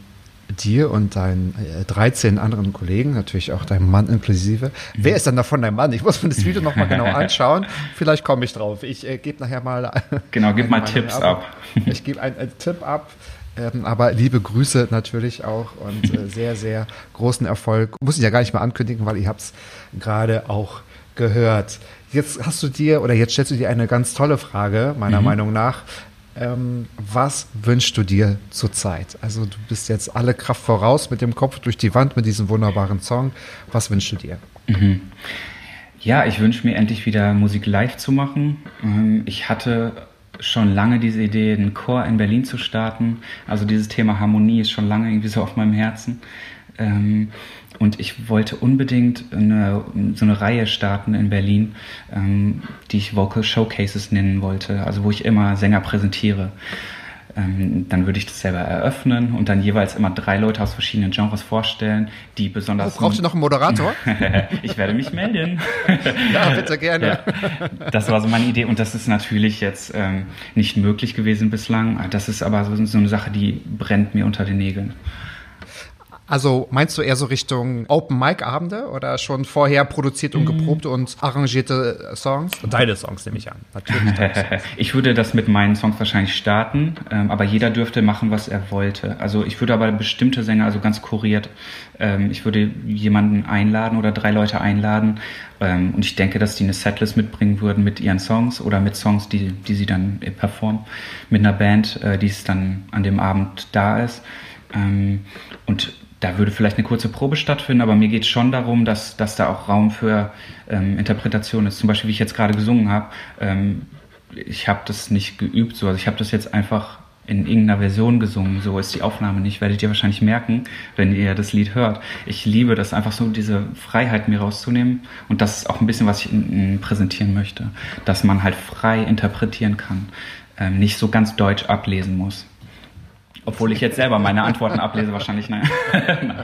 dir und deinen äh, 13 anderen Kollegen, natürlich auch deinem Mann inklusive. Wer ist denn davon dein Mann? Ich muss mir das Video nochmal genau anschauen. Vielleicht komme ich drauf. Ich äh, gebe nachher mal. Genau, gib mal Tipps ab. Ich gebe einen, einen Tipp ab. Ähm, aber liebe Grüße natürlich auch und äh, sehr, sehr großen Erfolg. Muss ich ja gar nicht mehr ankündigen, weil ihr habt es gerade auch gehört. Jetzt hast du dir oder jetzt stellst du dir eine ganz tolle Frage, meiner Meinung nach. Ähm, was wünschst du dir zurzeit? Also du bist jetzt alle Kraft voraus mit dem Kopf durch die Wand mit diesem wunderbaren Song. Was wünschst du dir? Ja, ich wünsche mir endlich wieder Musik live zu machen. Ähm, Ich hatte schon lange diese Idee, einen Chor in Berlin zu starten. Also dieses Thema Harmonie ist schon lange irgendwie so auf meinem Herzen. Ähm, Und ich wollte unbedingt eine, so eine Reihe starten in Berlin, ähm, die ich Vocal Showcases nennen wollte, also wo ich immer Sänger präsentiere. Ähm, dann würde ich das selber eröffnen und dann jeweils immer drei Leute aus verschiedenen Genres vorstellen, die besonders. Brauchst du noch einen Moderator? ich werde mich melden. ja, bitte gerne. Ja, das war so meine Idee und das ist natürlich jetzt ähm, nicht möglich gewesen bislang. Das ist aber so, so eine Sache, die brennt mir unter den Nägeln. Also meinst du eher so Richtung Open Mic Abende oder schon vorher produziert und geprobt und arrangierte Songs? Deine Songs nehme ich an. Natürlich. Ich würde das mit meinen Songs wahrscheinlich starten, ähm, aber jeder dürfte machen, was er wollte. Also ich würde aber bestimmte Sänger, also ganz kuriert, ähm, ich würde jemanden einladen oder drei Leute einladen ähm, und ich denke, dass die eine Setlist mitbringen würden mit ihren Songs oder mit Songs, die, die sie dann äh, performen, mit einer Band, äh, die es dann an dem Abend da ist. Ähm, und da würde vielleicht eine kurze Probe stattfinden, aber mir geht es schon darum, dass, dass da auch Raum für ähm, Interpretation ist. Zum Beispiel, wie ich jetzt gerade gesungen habe. Ähm, ich habe das nicht geübt, so. Also ich habe das jetzt einfach in irgendeiner Version gesungen. So ist die Aufnahme nicht. Werdet ihr wahrscheinlich merken, wenn ihr das Lied hört. Ich liebe das einfach so, diese Freiheit mir rauszunehmen. Und das ist auch ein bisschen, was ich präsentieren möchte. Dass man halt frei interpretieren kann. Ähm, nicht so ganz deutsch ablesen muss. Obwohl ich jetzt selber meine Antworten ablese, wahrscheinlich nein.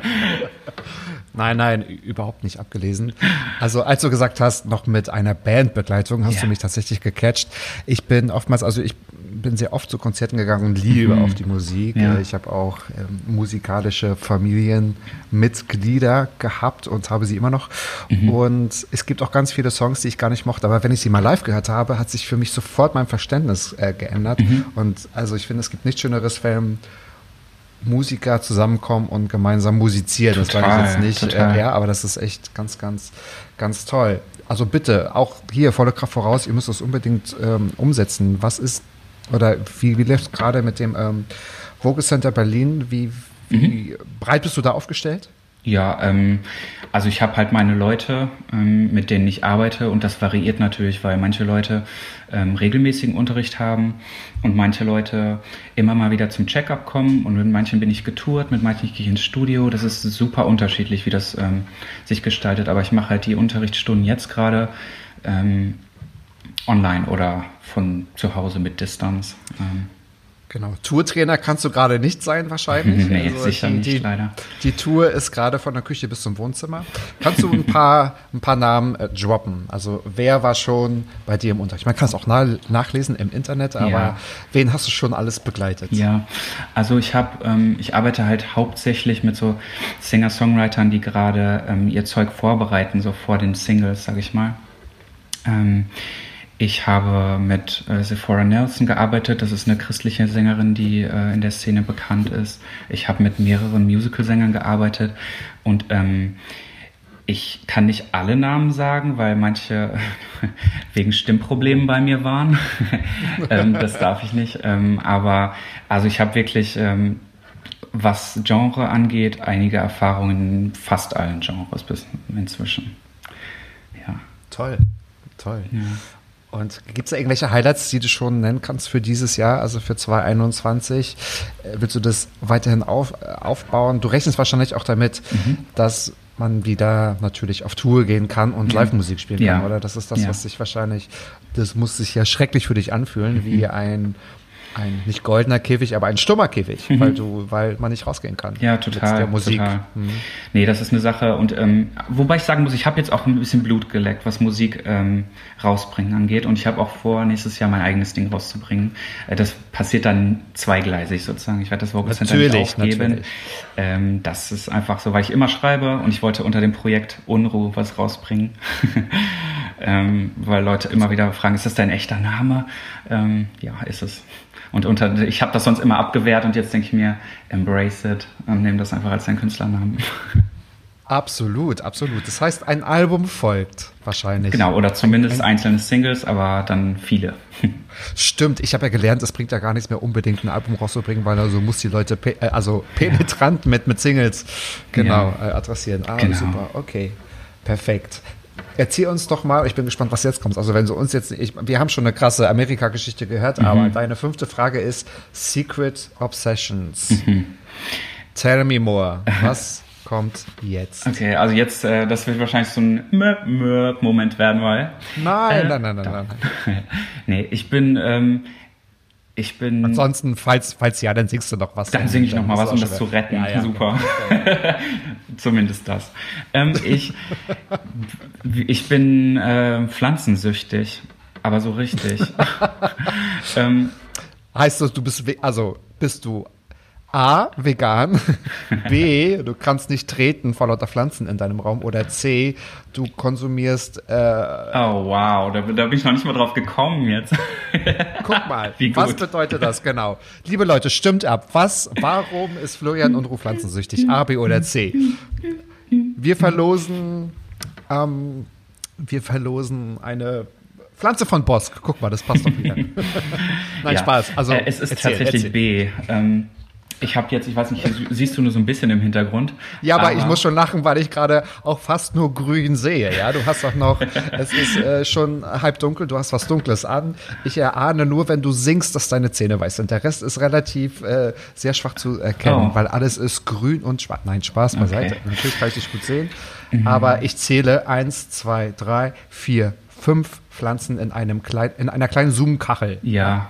Nein, nein, überhaupt nicht abgelesen. Also als du gesagt hast, noch mit einer Bandbegleitung, hast Ja. du mich tatsächlich gecatcht. Ich bin oftmals, also ich bin sehr oft zu Konzerten gegangen und liebe Mhm. auf die Musik. Ja. Ich habe auch ähm, musikalische Familienmitglieder gehabt und habe sie immer noch. Mhm. Und es gibt auch ganz viele Songs, die ich gar nicht mochte. Aber wenn ich sie mal live gehört habe, hat sich für mich sofort mein Verständnis äh, geändert. Mhm. Und also ich finde, es gibt nichts Schöneres, wenn Musiker zusammenkommen und gemeinsam musizieren. das war Total, ich jetzt nicht, total. äh, ja, aber das ist echt ganz, ganz, ganz toll. Also bitte, auch hier volle Kraft voraus, ihr müsst das unbedingt ähm, umsetzen. Was ist, oder wie, wie läuft gerade mit dem ähm, Vocal Center Berlin? Wie, wie breit bist du da aufgestellt? Ja, ähm, also ich habe halt meine Leute, ähm, mit denen ich arbeite und das variiert natürlich, weil manche Leute ähm, regelmäßigen Unterricht haben und manche Leute immer mal wieder zum Checkup kommen und mit manchen bin ich getourt, mit manchen gehe ich ins Studio. Das ist super unterschiedlich, wie das ähm, sich gestaltet, aber ich mache halt die Unterrichtsstunden jetzt gerade ähm, online oder von zu Hause mit Distanz. Genau. Tourtrainer kannst du gerade nicht sein, wahrscheinlich. Nee, sicher die, nicht, leider. Die Tour ist gerade von der Küche bis zum Wohnzimmer. Kannst du ein paar, ein paar Namen äh, droppen? Also, wer war schon bei dir im Unterricht? Man kann es auch na nachlesen im Internet, aber Ja. wen hast du schon alles begleitet? Ja, also ich habe, ähm, ich arbeite halt hauptsächlich mit so Singer-Songwritern, die gerade ähm, ihr Zeug vorbereiten, so vor den Singles, sag ich mal. Ähm, ich habe mit äh, Sephora Nelson gearbeitet. Das ist eine christliche Sängerin, die äh, in der Szene bekannt ist. Ich habe mit mehreren Musicalsängern gearbeitet und ähm, ich kann nicht alle Namen sagen, weil manche wegen Stimmproblemen bei mir waren. ähm, das darf ich nicht. Ähm, aber also ich habe wirklich, ähm, was Genre angeht, einige Erfahrungen in fast allen Genres bis inzwischen. Ja. Toll, toll. Und gibt es da irgendwelche Highlights, die du schon nennen kannst für dieses Jahr, also für 2021? Äh, Willst du das weiterhin auf, äh, aufbauen? Du rechnest wahrscheinlich auch damit, Mhm. dass man wieder natürlich auf Tour gehen kann und Live-Musik spielen Ja. kann, oder? Das ist das, Ja. was sich wahrscheinlich, das muss sich ja schrecklich für dich anfühlen, wie Mhm. ein, ein nicht goldener Käfig, aber ein stummer Käfig, weil du, weil man nicht rausgehen kann. Mhm. Ja, total. der Musik. Total. Mhm. Nee, das ist eine Sache. Und ähm, wobei ich sagen muss, ich habe jetzt auch ein bisschen Blut geleckt, was Musik ähm, rausbringen angeht. Und ich habe auch vor, nächstes Jahr mein eigenes Ding rauszubringen. Äh, das passiert dann zweigleisig sozusagen. Ich werde das Vocal Center nicht aufgeben. natürlich. Ähm, das ist einfach so, weil ich immer schreibe und ich wollte unter dem Projekt Unruhe was rausbringen. ähm, weil Leute immer wieder fragen, ist das dein echter Name? Ähm, ja, ist es. Und unter, ich habe das sonst immer abgewehrt und jetzt denke ich mir, embrace it und nehme das einfach als deinen Künstlernamen. Absolut, absolut. Das heißt, ein Album folgt wahrscheinlich. genau, oder zumindest einzelne Singles, aber dann viele. Stimmt, ich habe ja gelernt, es bringt ja gar nichts mehr unbedingt ein Album rauszubringen, weil also muss die Leute pe äh, also penetrant mit, mit Singles genau äh, adressieren. Ah, Genau. super, okay. Perfekt. Erzähl uns doch mal, ich bin gespannt, was jetzt kommt. Also wenn du uns jetzt, ich, wir haben schon eine krasse Amerika-Geschichte gehört, Mhm. aber deine fünfte Frage ist Secret Obsessions. Mhm. Tell me more. Was kommt jetzt? Okay, also jetzt, äh, das wird wahrscheinlich so ein Möp-Möp-Moment werden, weil. Nein, Äh, nein, nein, nein, nein. nee, ich bin, ähm, ich bin. Ansonsten, falls, falls ja, dann singst du noch was. Dann singe ich noch mal was, um das zu retten. Ja, ja. Super. Zumindest das. Ähm, ich, ich bin äh, pflanzensüchtig, aber so richtig. ähm, Heißt das, du bist, also bist du A, vegan, B, du kannst nicht treten vor lauter Pflanzen in deinem Raum oder C, du konsumierst, äh, oh wow, da, da bin ich noch nicht mal drauf gekommen jetzt. guck mal, was bedeutet das genau? Liebe Leute, stimmt ab. Was, warum ist Florian Unruh pflanzensüchtig? A, B oder C? Wir verlosen, ähm, wir verlosen eine Pflanze von Bosk. Guck mal, das passt doch wieder. Nein, Ja. Spaß. Also, äh, es ist erzähl, tatsächlich erzähl. B. Ähm, ich habe jetzt, ich weiß nicht, siehst du nur so ein bisschen im Hintergrund. Ja, aber, ich muss schon lachen, weil ich gerade auch fast nur grün sehe. Ja, du hast doch noch, es ist äh, schon halb dunkel, du hast was Dunkles an. Ich erahne nur, wenn du singst, dass deine Zähne weiß sind. Der Rest ist relativ äh, sehr schwach zu erkennen, Oh. weil alles ist grün und schwarz. Nein, Spaß beiseite. Okay. Mhm. Natürlich kann ich dich gut sehen. Aber ich zähle eins, zwei, drei, vier, fünf Pflanzen in einem kleinen, in einer kleinen Zoom-Kachel. Ja.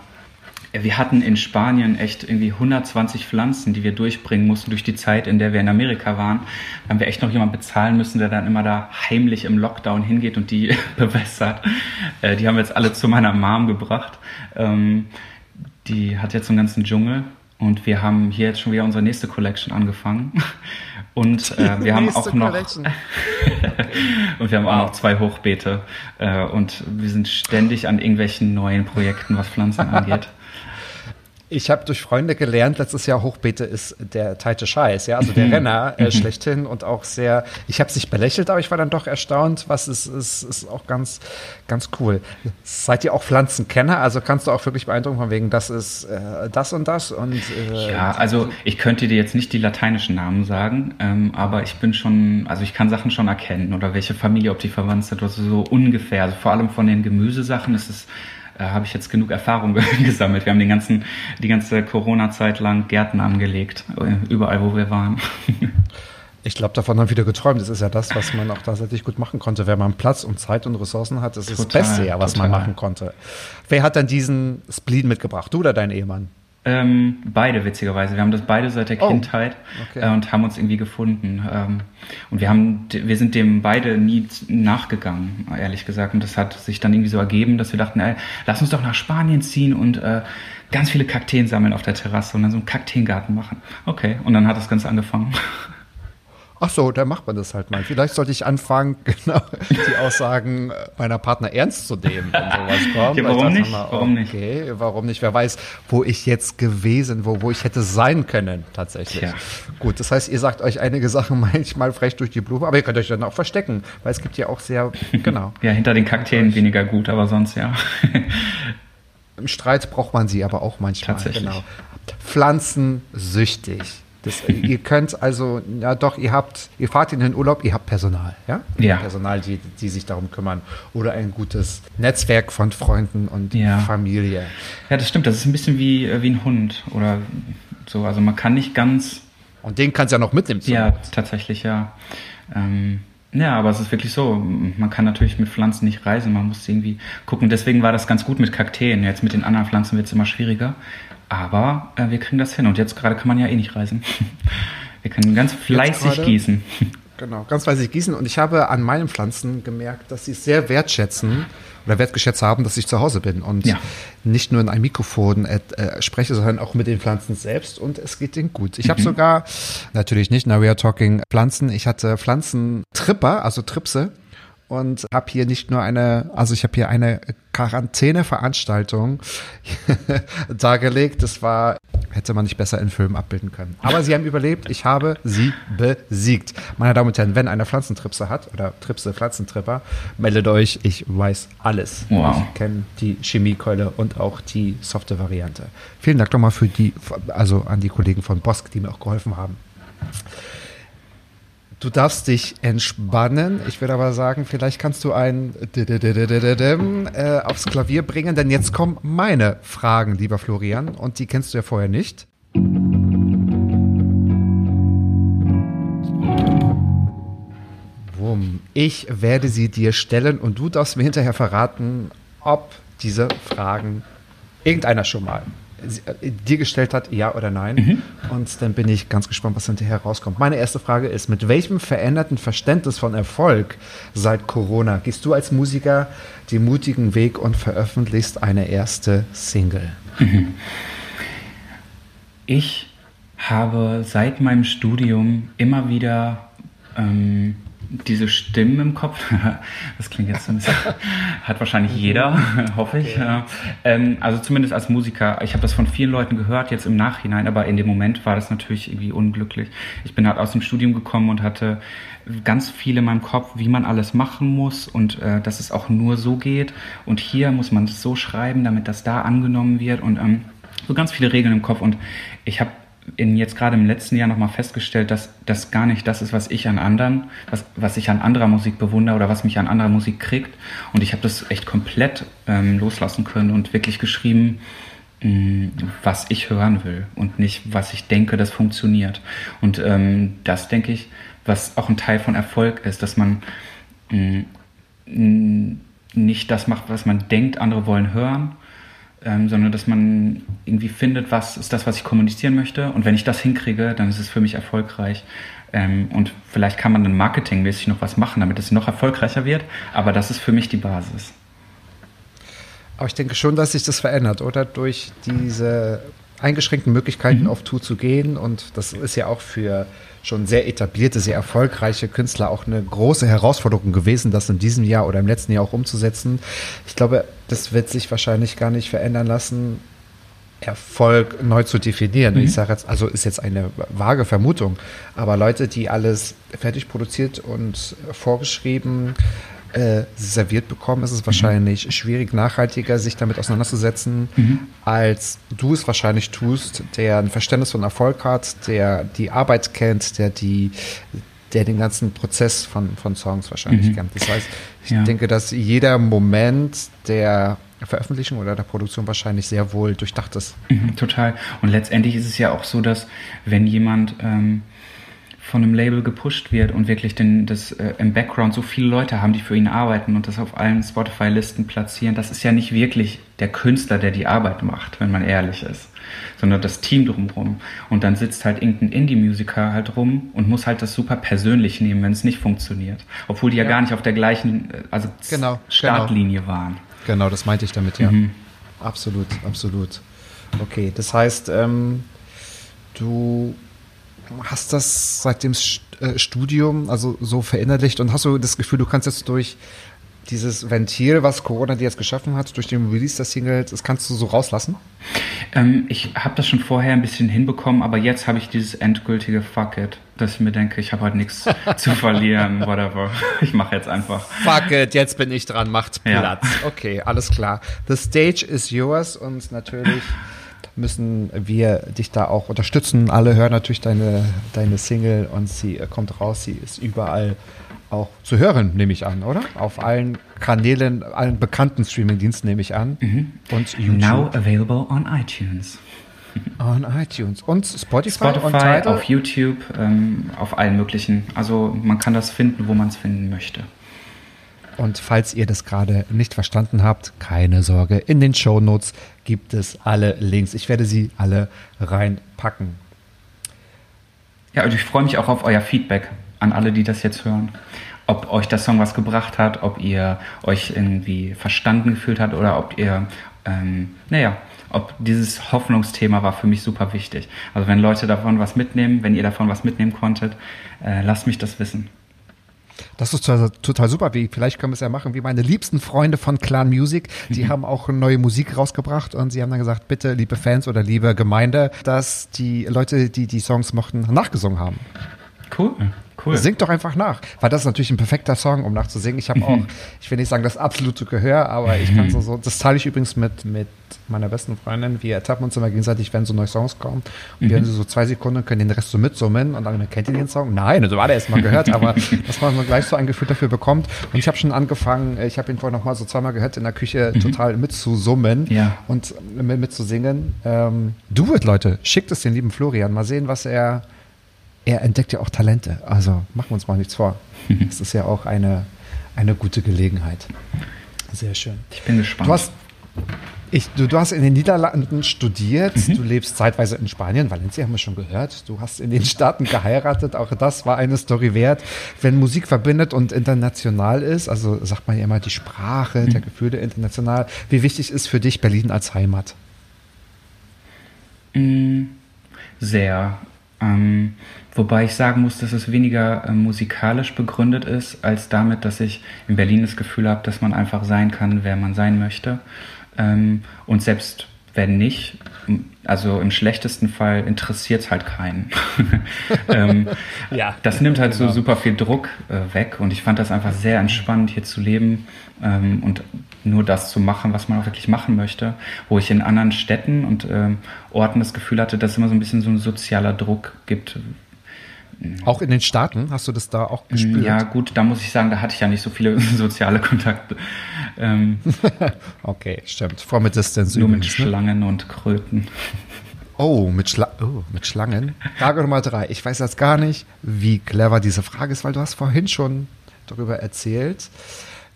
Wir hatten in Spanien echt irgendwie 120 Pflanzen, die wir durchbringen mussten durch die Zeit, in der wir in Amerika waren. Da haben wir echt noch jemanden bezahlen müssen, der dann immer da heimlich im Lockdown hingeht und die bewässert. Äh, die haben wir jetzt alle zu meiner Mom gebracht. Ähm, die hat jetzt einen ganzen Dschungel und wir haben hier jetzt schon wieder unsere nächste Collection angefangen. Und äh, wir haben auch noch und wir haben auch noch zwei Hochbeete äh, und wir sind ständig an irgendwelchen neuen Projekten, was Pflanzen angeht. Ich habe durch Freunde gelernt, letztes Jahr Hochbeete ist der teite Scheiß, ja, also der Renner äh, schlechthin und auch sehr, ich habe es nicht belächelt, aber ich war dann doch erstaunt, was ist, ist, ist auch ganz, ganz cool. Seid ihr auch Pflanzenkenner? Also kannst du auch wirklich beeindrucken von wegen, das ist äh, das und das und äh, Ja, also ich könnte dir jetzt nicht die lateinischen Namen sagen, ähm, aber ich bin schon, also ich kann Sachen schon erkennen oder welche Familie, ob die verwandt sind, also so ungefähr. Also vor allem von den Gemüsesachen ist es, äh, habe ich jetzt genug Erfahrung gesammelt. Wir haben den ganzen, die ganze Corona-Zeit lang Gärten angelegt, äh, überall wo wir waren. ich glaube, davon haben viele geträumt. Das ist ja das, was man auch tatsächlich gut machen konnte. Wenn man Platz und Zeit und Ressourcen hat, das ist Total, das Beste ja, was man total. machen konnte. Wer hat dann diesen Spleen mitgebracht? Du oder dein Ehemann? Ähm, beide, witzigerweise. Wir haben das beide seit der Oh, Kindheit okay. äh, und haben uns irgendwie gefunden. Ähm, und wir haben, wir sind dem beide nie nachgegangen, ehrlich gesagt. Und das hat sich dann irgendwie so ergeben, dass wir dachten, ey, lass uns doch nach Spanien ziehen und äh, ganz viele Kakteen sammeln auf der Terrasse und dann so einen Kakteengarten machen. Okay, und dann hat das Ganze angefangen. Ach so, da macht man das halt mal. Vielleicht sollte ich anfangen, genau, die Aussagen meiner Partner ernst zu nehmen, wenn sowas kommt. Ja, warum dachte nicht? mal, Warum nicht? Okay, warum nicht? Wer weiß, wo ich jetzt gewesen, wo, wo ich hätte sein können, tatsächlich. Tja. Gut, das heißt, ihr sagt euch einige Sachen manchmal frech durch die Blume, aber ihr könnt euch dann auch verstecken, weil es gibt ja auch sehr, genau. Ja, hinter den Kakteen weniger gut, aber sonst ja. Im Streit braucht man sie aber auch manchmal. Tatsächlich. Genau. Pflanzensüchtig. Das, ihr könnt also, ja doch, ihr habt, ihr fahrt in den Urlaub, ihr habt Personal, ja? Ja. Personal, die, die sich darum kümmern. Oder ein gutes Netzwerk von Freunden und Ja. Familie. Ja, das stimmt. Das ist ein bisschen wie, äh, wie ein Hund oder so. Also man kann nicht ganz Und den kannst du ja noch mitnehmen. Ja, Not. tatsächlich, ja. Ähm, ja, aber es ist wirklich so. Man kann natürlich mit Pflanzen nicht reisen, man muss irgendwie gucken. Deswegen war das ganz gut mit Kakteen. Jetzt mit den anderen Pflanzen wird es immer schwieriger. Aber äh, wir kriegen das hin. Und jetzt gerade kann man ja eh nicht reisen. Wir können ganz fleißig gerade? gießen. Genau, ganz fleißig gießen. Und ich habe an meinen Pflanzen gemerkt, dass sie es sehr wertschätzen oder wertgeschätzt haben, dass ich zu Hause bin und Ja. nicht nur in ein Mikrofon äh, äh, spreche, sondern auch mit den Pflanzen selbst und es geht ihnen gut. Ich habe sogar, natürlich nicht, now we are talking Pflanzen, ich hatte Pflanzentripper, also Tripse und habe hier nicht nur eine, also ich habe hier eine Quarantäneveranstaltung dargelegt. Das war, hätte man nicht besser in Filmen abbilden können. Aber sie haben überlebt. Ich habe sie besiegt. Meine Damen und Herren, wenn einer Pflanzentripse hat oder Tripse, Pflanzentripper, meldet euch. Ich weiß alles. Wow. Ich kenne die Chemiekeule und auch die softe Variante. Vielen Dank nochmal für die, also an die Kollegen von Bosk, die mir auch geholfen haben. Du darfst dich entspannen. Ich würde aber sagen, vielleicht kannst du ein äh, aufs Klavier bringen, denn jetzt kommen meine Fragen, lieber Florian, und die kennst du ja vorher nicht. Wumm. Ich werde sie dir stellen und du darfst mir hinterher verraten, ob diese Fragen irgendeiner schon mal dir gestellt hat, ja oder nein. Und dann bin ich ganz gespannt, was hinterher rauskommt. Meine erste Frage ist, mit welchem veränderten Verständnis von Erfolg seit Corona gehst du als Musiker den mutigen Weg und veröffentlichst eine erste Single? Ich habe seit meinem Studium immer wieder ähm, diese Stimmen im Kopf. Das klingt jetzt so ein bisschen, hat wahrscheinlich jeder, hoffe ich. Ja. Ähm, also zumindest als Musiker. Ich habe das von vielen Leuten gehört, jetzt im Nachhinein, aber in dem Moment war das natürlich irgendwie unglücklich. Ich bin halt aus dem Studium gekommen und hatte ganz viel in meinem Kopf, wie man alles machen muss und äh, dass es auch nur so geht. Und hier muss man es so schreiben, damit das da angenommen wird und ähm, so ganz viele Regeln im Kopf. Und ich habe in jetzt gerade im letzten Jahr nochmal festgestellt, dass das gar nicht das ist, was ich an anderen, was, was ich an anderer Musik bewundere oder was mich an anderer Musik kriegt. Und ich habe das echt komplett ähm, loslassen können und wirklich geschrieben, mh, was ich hören will und nicht, was ich denke, das funktioniert. Und ähm, das denke ich, was auch ein Teil von Erfolg ist, dass man mh, mh, nicht das macht, was man denkt, andere wollen hören, ähm, sondern dass man irgendwie findet, was ist das, was ich kommunizieren möchte. Und wenn ich das hinkriege, dann ist es für mich erfolgreich. Ähm, und vielleicht kann man dann marketingmäßig noch was machen, damit es noch erfolgreicher wird. Aber das ist für mich die Basis. Aber ich denke schon, dass sich das verändert, oder? Durch diese eingeschränkten Möglichkeiten auf Tour zu gehen. Und das ist ja auch für schon sehr etablierte, sehr erfolgreiche Künstler auch eine große Herausforderung gewesen, das in diesem Jahr oder im letzten Jahr auch umzusetzen. Ich glaube, das wird sich wahrscheinlich gar nicht verändern lassen, Erfolg neu zu definieren. Ich sage jetzt, also ist jetzt eine vage Vermutung, aber Leute, die alles fertig produziert und vorgeschrieben äh, serviert bekommen, ist es wahrscheinlich schwierig, nachhaltiger sich damit auseinanderzusetzen, als du es wahrscheinlich tust, der ein Verständnis von Erfolg hat, der die Arbeit kennt, der die der den ganzen Prozess von, von Songs wahrscheinlich kennt. Das heißt, ich Ja. denke, dass jeder Moment der Veröffentlichung oder der Produktion wahrscheinlich sehr wohl durchdacht ist. Mhm, total. Und letztendlich ist es ja auch so, dass wenn jemand ähm, von einem Label gepusht wird und wirklich den, das äh, im Background so viele Leute haben, die für ihn arbeiten und das auf allen Spotify-Listen platzieren, das ist ja nicht wirklich der Künstler, der die Arbeit macht, wenn man ehrlich ist, sondern das Team drumherum. Und dann sitzt halt irgendein Indie-Musiker halt rum und muss halt das super persönlich nehmen, wenn es nicht funktioniert. Obwohl die ja, Ja. gar nicht auf der gleichen, äh, also Genau, Startlinie waren. Genau, das meinte ich damit, ja. Mhm. Absolut, absolut. Okay, das heißt, ähm, du hast das seit dem äh, Studium also so verinnerlicht und hast du das Gefühl, du kannst jetzt durch dieses Ventil, was Corona dir jetzt geschaffen hat, durch den Release der Singles, das kannst du so rauslassen? Ähm, ich habe das schon vorher ein bisschen hinbekommen, aber jetzt habe ich dieses endgültige Fuck it, dass ich mir denke, ich habe halt nichts zu verlieren, whatever. Ich mache jetzt einfach. Fuck it, jetzt bin ich dran, macht Ja. Platz. Okay, alles klar. The stage is yours und natürlich müssen wir dich da auch unterstützen. Alle hören natürlich deine, deine Single und sie äh, kommt raus, sie ist überall auch zu hören, nehme ich an, oder? Auf allen Kanälen, allen bekannten Streamingdiensten nehme ich an. Und YouTube. Now available on iTunes. on iTunes. Und Spotify, Spotify, und Tidal. auf YouTube, ähm, auf allen möglichen. Also man kann das finden, wo man es finden möchte. Und falls ihr das gerade nicht verstanden habt, keine Sorge, in den Shownotes gibt es alle Links. Ich werde sie alle reinpacken. Ja, und ich freue mich auch auf euer Feedback an alle, die das jetzt hören. Ob euch der Song was gebracht hat, ob ihr euch irgendwie verstanden gefühlt habt oder ob ihr, ähm, naja, ob dieses Hoffnungsthema war für mich super wichtig. Also wenn Leute davon was mitnehmen, wenn ihr davon was mitnehmen konntet, äh, lasst mich das wissen. Das ist total, total super. Wie, vielleicht können wir es ja machen, wie meine liebsten Freunde von Clan Music. Die haben auch neue Musik rausgebracht und sie haben dann gesagt, bitte, liebe Fans oder liebe Gemeinde, dass die Leute, die die Songs mochten, nachgesungen haben. Cool, cool. Singt doch einfach nach. Weil das ist natürlich ein perfekter Song, um nachzusingen. Ich habe auch, ich will nicht sagen, das absolute Gehör, aber ich kann so, so, das teile ich übrigens mit, mit meiner besten Freundin. Wir ertappen uns immer gegenseitig, wenn so neue Songs kommen. Und wir hören sie so zwei Sekunden, können den Rest so mitsummen und dann kennt ihr den Song? Nein, also war der erst mal gehört, aber dass man so gleich so ein Gefühl dafür bekommt. Und ich habe schon angefangen, ich habe ihn vorhin noch mal so zweimal gehört in der Küche, total mitzusummen Ja. und mit, mitzusingen. Ähm, do it, Leute. Schickt es den lieben Florian. Mal sehen, was er er entdeckt ja auch Talente. Also machen wir uns mal nichts vor. Das ist ja auch eine, eine gute Gelegenheit. Sehr schön. Ich bin gespannt. Du hast, ich, du, du hast in den Niederlanden studiert, du lebst zeitweise in Spanien, Valencia haben wir schon gehört. Du hast in den Staaten geheiratet, auch das war eine Story wert. Wenn Musik verbindet und international ist, also sagt man ja immer die Sprache der Gefühle international, wie wichtig ist für dich Berlin als Heimat? Sehr. Ähm, wobei ich sagen muss, dass es weniger ähm, musikalisch begründet ist, als damit, dass ich in Berlin das Gefühl habe, dass man einfach sein kann, wer man sein möchte. Ähm, und selbst wenn nicht, also im schlechtesten Fall interessiert es halt keinen. ähm, Ja, das nimmt halt genau. so super viel Druck äh, weg und ich fand das einfach sehr entspannt, hier zu leben ähm, und nur das zu machen, was man auch wirklich machen möchte. Wo ich in anderen Städten und ähm, Orten das Gefühl hatte, dass es immer so ein bisschen so ein sozialer Druck gibt. Auch in den Staaten hast du das da auch gespürt? Ja, gut, da muss ich sagen, da hatte ich ja nicht so viele soziale Kontakte. Ähm, Okay, stimmt. From a distance nur mit übrigens, ne? Schlangen und Kröten. Oh, mit, Schla oh, mit Schlangen. Frage Nummer drei. Ich weiß jetzt gar nicht, wie clever diese Frage ist, weil du hast vorhin schon darüber erzählt.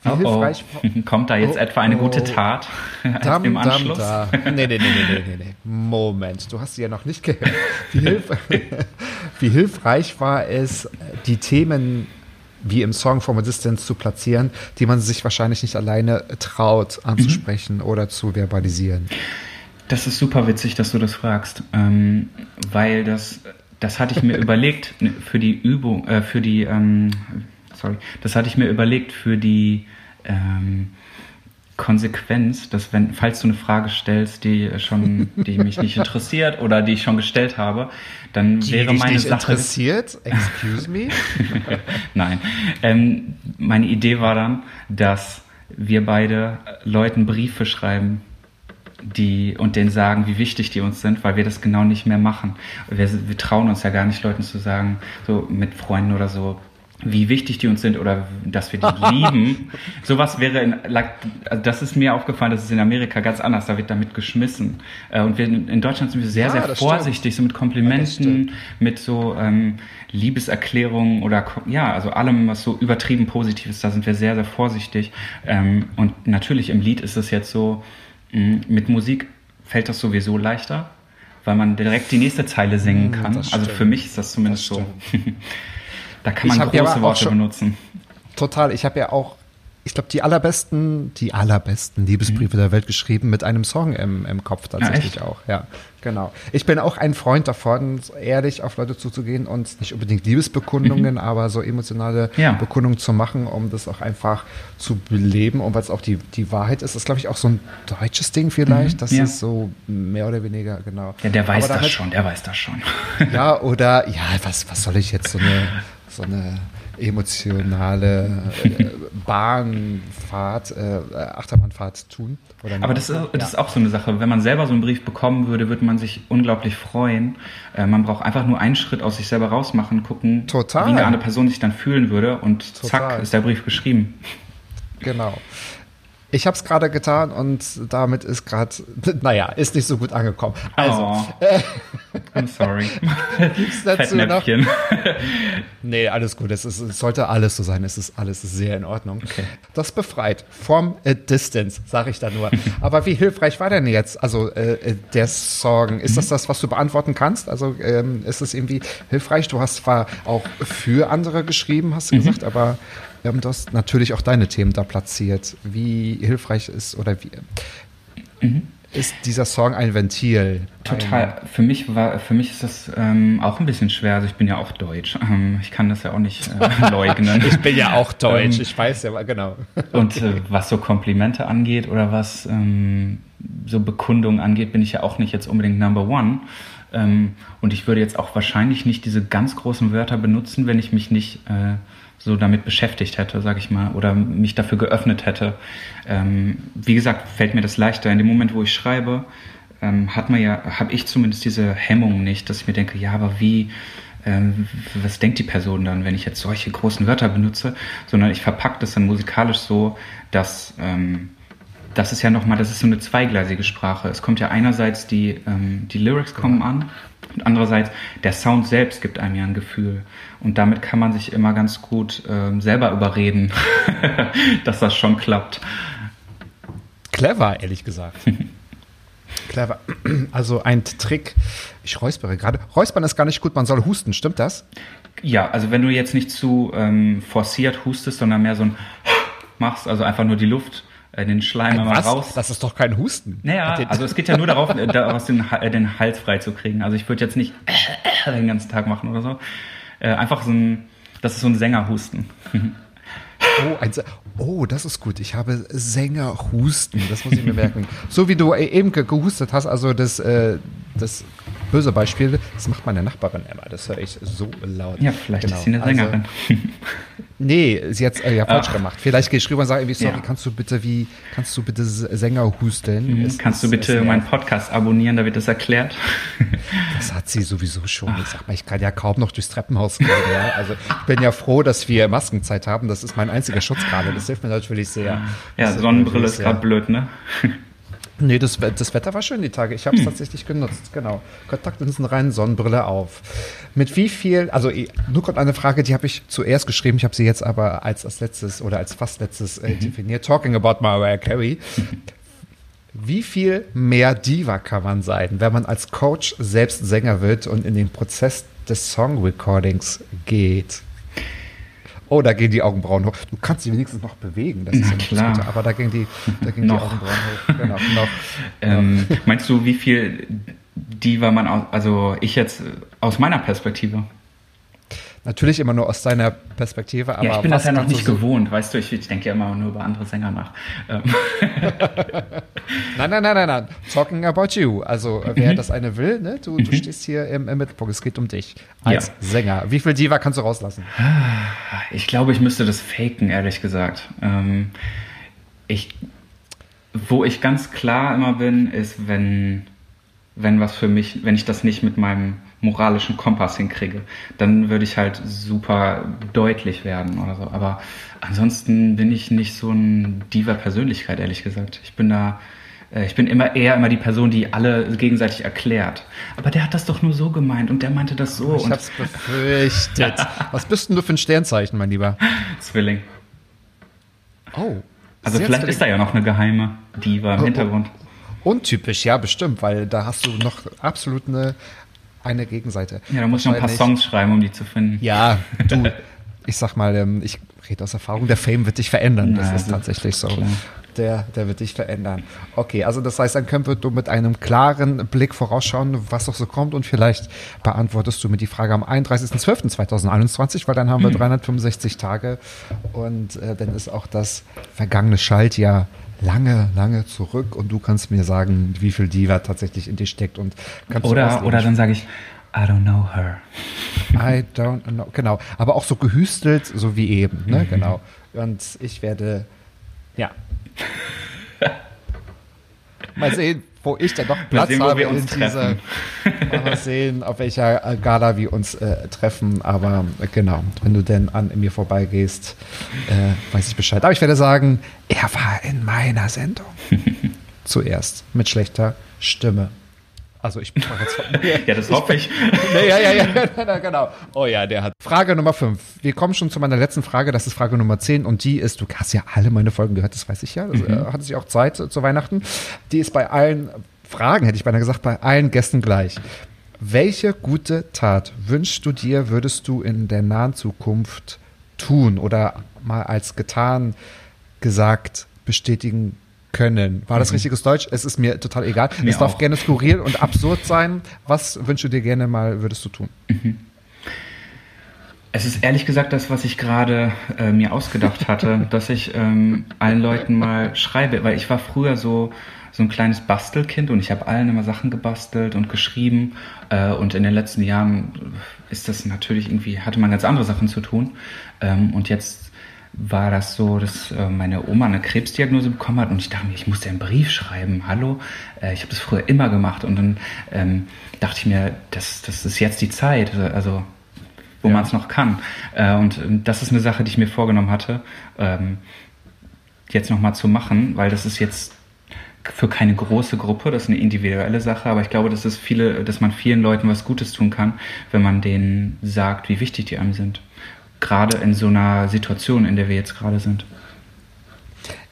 Wie Oh, oh. hilfreich. Kommt da jetzt Oh, etwa eine gute oh. Tat Dam, im dam, Anschluss? da. Nee, nee, nee, nee, nee, nee. Moment, du hast sie ja noch nicht gehört. Wie, hilf wie hilfreich war es, die Themen wie im Song From a Distance zu platzieren, die man sich wahrscheinlich nicht alleine traut anzusprechen Mhm. oder zu verbalisieren. Das ist super witzig, dass du das fragst, ähm, weil das, das hatte ich mir überlegt ne, für die Übung, äh, für die, ähm, sorry, das hatte ich mir überlegt für die ähm, Konsequenz, dass wenn, falls du eine Frage stellst, die schon, die mich nicht interessiert oder die ich schon gestellt habe, dann wäre dich meine nicht Sache. interessiert? Excuse me? Nein. Ähm, meine Idee war dann, dass wir beide Leuten Briefe schreiben, die und denen sagen, wie wichtig die uns sind, weil wir das genau nicht mehr machen. Wir, wir trauen uns ja gar nicht, Leuten zu sagen, so mit Freunden oder so, wie wichtig die uns sind oder dass wir die lieben. Sowas wäre, in, also das ist mir aufgefallen, das ist in Amerika ganz anders, da wird damit geschmissen. Äh, und wir in Deutschland sind wir sehr, Ja, sehr vorsichtig, so mit Ja, Komplimenten, stimmt. mit so ähm, Liebeserklärungen oder ja, also allem, was so übertrieben positiv ist, da sind wir sehr, sehr vorsichtig. Ähm, und natürlich im Lied ist es jetzt so, mh, mit Musik fällt das sowieso leichter, weil man direkt die nächste Zeile singen kann. Mm, das Also stimmt. für mich ist das zumindest Das so. Da kann Ich man ja große Worte schon- benutzen. Total. Ich habe ja auch, ich glaube, die allerbesten, die allerbesten Liebesbriefe der Welt geschrieben mit einem Song im, im Kopf tatsächlich echt? auch. Ja, genau. Ich bin auch ein Freund davon, ehrlich auf Leute zuzugehen und nicht unbedingt Liebesbekundungen, aber so emotionale Ja. Bekundungen zu machen, um das auch einfach zu beleben und weil es auch die, die Wahrheit ist. Das ist, glaube ich, auch so ein deutsches Ding vielleicht. Das ja. ist so mehr oder weniger, genau. Ja, der weiß Aber das damit- schon, der weiß das schon. Ja, oder, ja, was, was soll ich jetzt so eine, so eine emotionale äh, Bahnfahrt, äh, Achterbahnfahrt tun? Aber das ist, das ist auch so eine Sache. Wenn man selber so einen Brief bekommen würde, würde man sich unglaublich freuen. Äh, man braucht einfach nur einen Schritt aus sich selber rausmachen, gucken, Total. wie eine andere Person sich dann fühlen würde und Total. zack, ist der Brief geschrieben. Genau. Ich habe es gerade getan und damit ist gerade, naja, ist nicht so gut angekommen. Also, oh, I'm sorry. gibt's dazu noch? Nee, alles gut. Es, ist, es sollte alles so sein. Es ist alles sehr in Ordnung. Okay. Das befreit. From a distance, sage ich da nur. Aber wie hilfreich war denn jetzt, also äh, äh, der Song? Ist das das, was du beantworten kannst? Also ähm, ist es irgendwie hilfreich? Du hast zwar auch für andere geschrieben, hast du gesagt, aber ähm, du hast natürlich auch deine Themen da platziert. Wie hilfreich ist oder wie ist dieser Song ein Ventil? Total. Für mich war, für mich ist das ähm, auch ein bisschen schwer. Also ich bin ja auch Deutsch. Ähm, ich kann das ja auch nicht äh, leugnen. Ich bin ja auch deutsch, Ähm, ich weiß ja, genau. Und äh, was so Komplimente angeht oder was ähm, so Bekundungen angeht, bin ich ja auch nicht jetzt unbedingt Number One. Ähm, und ich würde jetzt auch wahrscheinlich nicht diese ganz großen Wörter benutzen, wenn ich mich nicht äh, so damit beschäftigt hätte, sage ich mal, oder mich dafür geöffnet hätte. Ähm, wie gesagt, fällt mir das leichter. In dem Moment, wo ich schreibe, ähm, hat man ja, habe ich zumindest diese Hemmung nicht, dass ich mir denke, ja, aber wie, ähm, was denkt die Person dann, wenn ich jetzt solche großen Wörter benutze, sondern ich verpacke das dann musikalisch so, dass ähm, das ist ja nochmal, das ist so eine zweigleisige Sprache. Es kommt ja einerseits die, ähm, die Lyrics kommen an und andererseits der Sound selbst gibt einem ja ein Gefühl. Und damit kann man sich immer ganz gut ähm, selber überreden, dass das schon klappt. Clever, ehrlich gesagt. Clever. Also ein Trick. Ich räuspere gerade. Räuspern ist gar nicht gut, man soll husten, stimmt das? Ja, also wenn du jetzt nicht zu ähm, forciert hustest, sondern mehr so ein machst, also einfach nur die Luft, den Schleim einmal raus. Das ist doch kein Husten. Naja, also es geht ja nur darauf, äh, daraus den, äh, den Hals frei zu kriegen. Also ich würde jetzt nicht den ganzen Tag machen oder so. Äh, einfach so ein, das ist so ein Sängerhusten. Oh, ein oh, das ist gut. Ich habe Sängerhusten. Das muss ich mir merken. So wie du äh, eben ge- gehustet hast, also das, äh, das böse Beispiel, das macht meine Nachbarin immer. Das höre ich so laut. Ja, vielleicht Genau. ist sie eine Also, Sängerin. Nee, sie hat äh, ja falsch Ach. gemacht. Vielleicht gehe ich rüber und sage irgendwie, sorry, Ja. kannst du bitte wie, kannst du bitte Sänger husteln? Es- Mhm. Kannst du es- bitte es meinen. Podcast abonnieren, da wird das erklärt. Das hat sie sowieso schon. Ich sag mal, ich kann ja kaum noch durchs Treppenhaus gehen. Ja. Also ich bin ja froh, dass wir Maskenzeit haben. Das ist mein einziger Schutz gerade. Das hilft mir natürlich sehr. Ja, mir Sonnenbrille ist gerade blöd, ne? Nee, das, das Wetter war schön die Tage. Ich habe es tatsächlich genutzt. Genau. Kontaktlinsen rein, Sonnenbrille auf. Mit wie viel, also eh, nur kommt eine Frage, die habe ich zuerst geschrieben. Ich habe sie jetzt aber als, als letztes oder als fast letztes äh, definiert. Talking about Mariah Carey. Wie viel mehr Diva kann man sein, wenn man als Coach selbst Sänger wird und in den Prozess des Song-Recordings geht? Oh, da gehen die Augenbrauen hoch. Du kannst sie wenigstens noch bewegen. Das ist ja klar. Gute. Aber da gehen die, da gehen die. Augenbrauen hoch. Genau, noch. Ähm, meinst du, wie viel Diva man aus, also ich jetzt aus meiner Perspektive? Natürlich immer nur aus deiner Perspektive, aber ja, ich bin das ja noch nicht so- gewohnt, weißt du, ich, ich denke ja immer nur über andere Sänger nach. Ähm, Nein, nein, nein, nein, nein. Talking about you. Also äh, Mhm. wer das eine will, ne? du, du stehst hier im, im Mittelpunkt. Es geht um dich als Ja. Sänger. Wie viel Diva kannst du rauslassen? Ich glaube, ich müsste das faken, ehrlich gesagt. Ähm, ich, wo ich ganz klar immer bin, ist, wenn, wenn was für mich, wenn ich das nicht mit meinem moralischen Kompass hinkriege, dann würde ich halt super deutlich werden oder so. Aber ansonsten bin ich nicht so ein Diva-Persönlichkeit, ehrlich gesagt. Ich bin da, äh, ich bin immer eher immer die Person, die alle gegenseitig erklärt. Aber der hat das doch nur so gemeint und der meinte das so. Ich hab's befürchtet. Was bist denn du für ein Sternzeichen, mein Lieber? Zwilling. Oh. Also vielleicht ist da ja noch eine geheime Diva im Oh, oh. Hintergrund. Untypisch, ja, bestimmt, weil da hast du noch absolut eine, eine Gegenseite. Ja, da muss ich noch ein paar Songs schreiben, um die zu finden. Ja, du, ich sag mal, ähm, ich rede aus Erfahrung, der Fame wird dich verändern. Das Na, ist also, tatsächlich so. klar. Der, der wird dich verändern. Okay, also das heißt, dann können wir du mit einem klaren Blick vorausschauen, was doch so kommt und vielleicht beantwortest du mir die Frage am 31.12.2021, weil dann haben wir 365 Tage und äh, dann ist auch das vergangene Schaltjahr lange, lange zurück und du kannst mir sagen, wie viel Diva tatsächlich in dir steckt und kannst Oder, oder dann sage ich, I don't know her. I don't know. Genau. Aber auch so gehüstelt, so wie eben. Mhm. Ne? Genau. Und ich werde, ja. Mal sehen, wo ich dann noch Platz sehen, habe in dieser. Mal sehen, auf welcher Gala wir uns äh, treffen. Aber äh, genau, wenn du denn an mir vorbeigehst, äh, weiß ich Bescheid. Aber ich werde sagen, er war in meiner Sendung. Zuerst mit schlechter Stimme. Also ich von mir. Ja, das hoffe ich. Nee, ja, ja, ja, genau. Oh ja, der hat. Frage Nummer 5. Wir kommen schon zu meiner letzten Frage. Das ist Frage Nummer 10. Und die ist, du hast ja alle meine Folgen gehört, das weiß ich ja. Das äh, hatte sich auch Zeit zu Weihnachten. Die ist bei allen Fragen, hätte ich beinahe gesagt, bei allen Gästen gleich. Welche gute Tat wünschst du dir, würdest du in der nahen Zukunft tun oder mal als getan gesagt bestätigen können? War das richtiges Deutsch? Es ist mir total egal. Mir es darf auch. gerne skurril und absurd sein. Was wünschst du dir gerne mal, würdest du tun? Es ist ehrlich gesagt das, was ich gerade äh, mir ausgedacht hatte, dass ich ähm, allen Leuten mal schreibe, weil ich war früher so so ein kleines Bastelkind und ich habe allen immer Sachen gebastelt und geschrieben äh, und in den letzten Jahren ist das natürlich irgendwie hatte man ganz andere Sachen zu tun ähm, und jetzt war das so, dass äh, meine Oma eine Krebsdiagnose bekommen hat und ich dachte mir, ich muss dir einen Brief schreiben. Hallo, äh, ich habe das früher immer gemacht und dann ähm, dachte ich mir, das, das ist jetzt die Zeit. Also wo man es noch kann. Äh, und ähm, das ist eine Sache, die ich mir vorgenommen hatte, ähm, jetzt nochmal zu machen, weil das ist jetzt für keine große Gruppe, das ist eine individuelle Sache, aber ich glaube, dass es viele, dass man vielen Leuten was Gutes tun kann, wenn man denen sagt, wie wichtig die einem sind. Gerade in so einer Situation, in der wir jetzt gerade sind.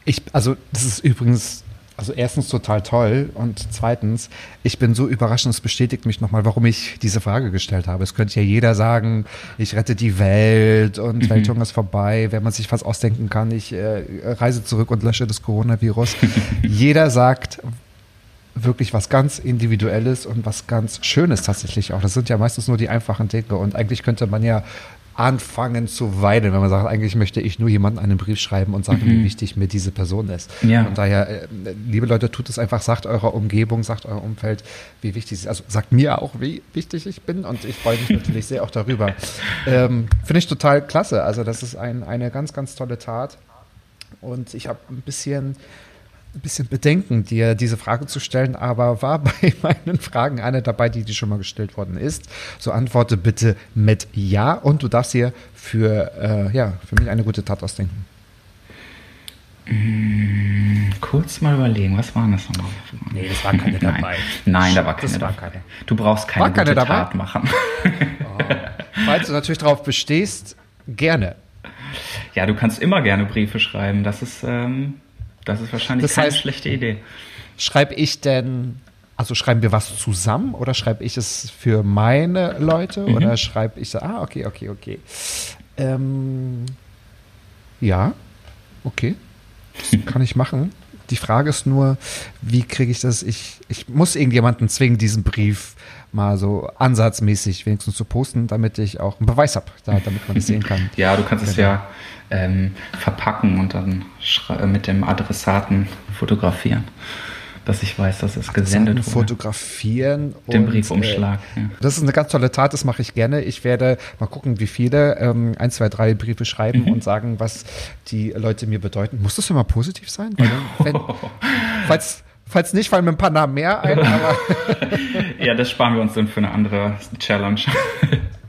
Ich, also, das ist übrigens, also erstens total toll und zweitens, ich bin so überrascht und es bestätigt mich nochmal, warum ich diese Frage gestellt habe. Es könnte ja jeder sagen, ich rette die Welt und Welthunger ist vorbei, wenn man sich was ausdenken kann, ich äh, reise zurück und lösche das Coronavirus. jeder sagt wirklich was ganz Individuelles und was ganz Schönes tatsächlich auch. Das sind ja meistens nur die einfachen Dinge und eigentlich könnte man ja anfangen zu weinen, wenn man sagt, eigentlich möchte ich nur jemandem einen Brief schreiben und sagen, wie wichtig mir diese Person ist. Ja. Und daher, äh, liebe Leute, tut es einfach, sagt eurer Umgebung, sagt eurem Umfeld, wie wichtig es ist. Also sagt mir auch, wie wichtig ich bin und ich freue mich natürlich sehr auch darüber. Ähm, Finde ich total klasse. Also das ist ein, eine ganz, ganz tolle Tat. Und ich habe ein bisschen, ein bisschen Bedenken, dir diese Frage zu stellen, aber war bei meinen Fragen eine dabei, die dir schon mal gestellt worden ist. So antworte bitte mit Ja und du darfst dir für, äh, ja, für mich eine gute Tat ausdenken. Kurz mal überlegen, was waren das nochmal? Nee, das war keine Nein. dabei. Nein, da war Das keine war dabei. keine. Du brauchst keine War keine gute dabei? Tat machen. Falls du natürlich darauf bestehst, gerne. Ja, du kannst immer gerne Briefe schreiben. Das ist, ähm, das ist wahrscheinlich Das keine heißt- schlechte Idee. Schreibe ich denn, also schreiben wir was zusammen oder schreibe ich es für meine Leute Mhm. oder schreibe ich, ah, okay, okay, okay. Ähm, ja, okay, das kann ich machen. Die Frage ist nur, wie kriege ich das? Ich, ich muss irgendjemanden zwingen, diesen Brief mal so ansatzmäßig wenigstens zu posten, damit ich auch einen Beweis habe, da, damit man es sehen kann. Ja, du kannst es Genau. ja ähm, verpacken und dann schrei- mit dem Adressaten fotografieren, dass ich weiß, dass es gesendet wurde. fotografieren. Den und, Briefumschlag. Äh, ja. Das ist eine ganz tolle Tat, das mache ich gerne. Ich werde mal gucken, wie viele, ähm, ein, zwei, drei Briefe schreiben Mhm. und sagen, was die Leute mir bedeuten. Muss das immer positiv sein? Weil wenn, falls, Falls nicht, fallen mir ein paar Namen mehr ein. Aber ja, das sparen wir uns dann für eine andere Challenge.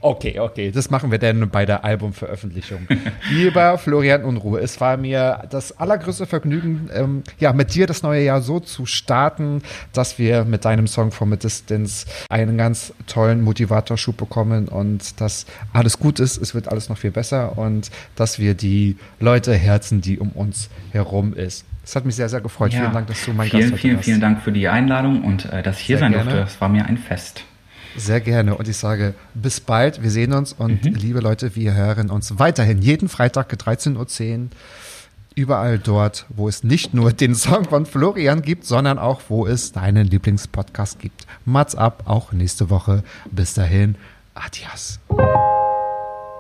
Okay, okay, das machen wir dann bei der Albumveröffentlichung. Lieber Florian Unruhe, es war mir das allergrößte Vergnügen, ähm, ja, mit dir das neue Jahr so zu starten, dass wir mit deinem Song From a Distance einen ganz tollen Motivatorschub bekommen und dass alles gut ist, es wird alles noch viel besser und dass wir die Leute herzen, die um uns herum ist. Es hat mich sehr, sehr gefreut. Ja, vielen Dank, dass du mein vielen, Gast Vielen, vielen, vielen Dank für die Einladung und äh, dass ich hier sehr sein gerne. durfte. Es war mir ein Fest. Sehr gerne. Und ich sage bis bald. Wir sehen uns. Und mhm. liebe Leute, wir hören uns weiterhin jeden Freitag 13.10 Uhr. Überall dort, wo es nicht nur den Song von Florian gibt, sondern auch, wo es deinen Lieblingspodcast gibt. Mats ab, auch nächste Woche. Bis dahin, adios.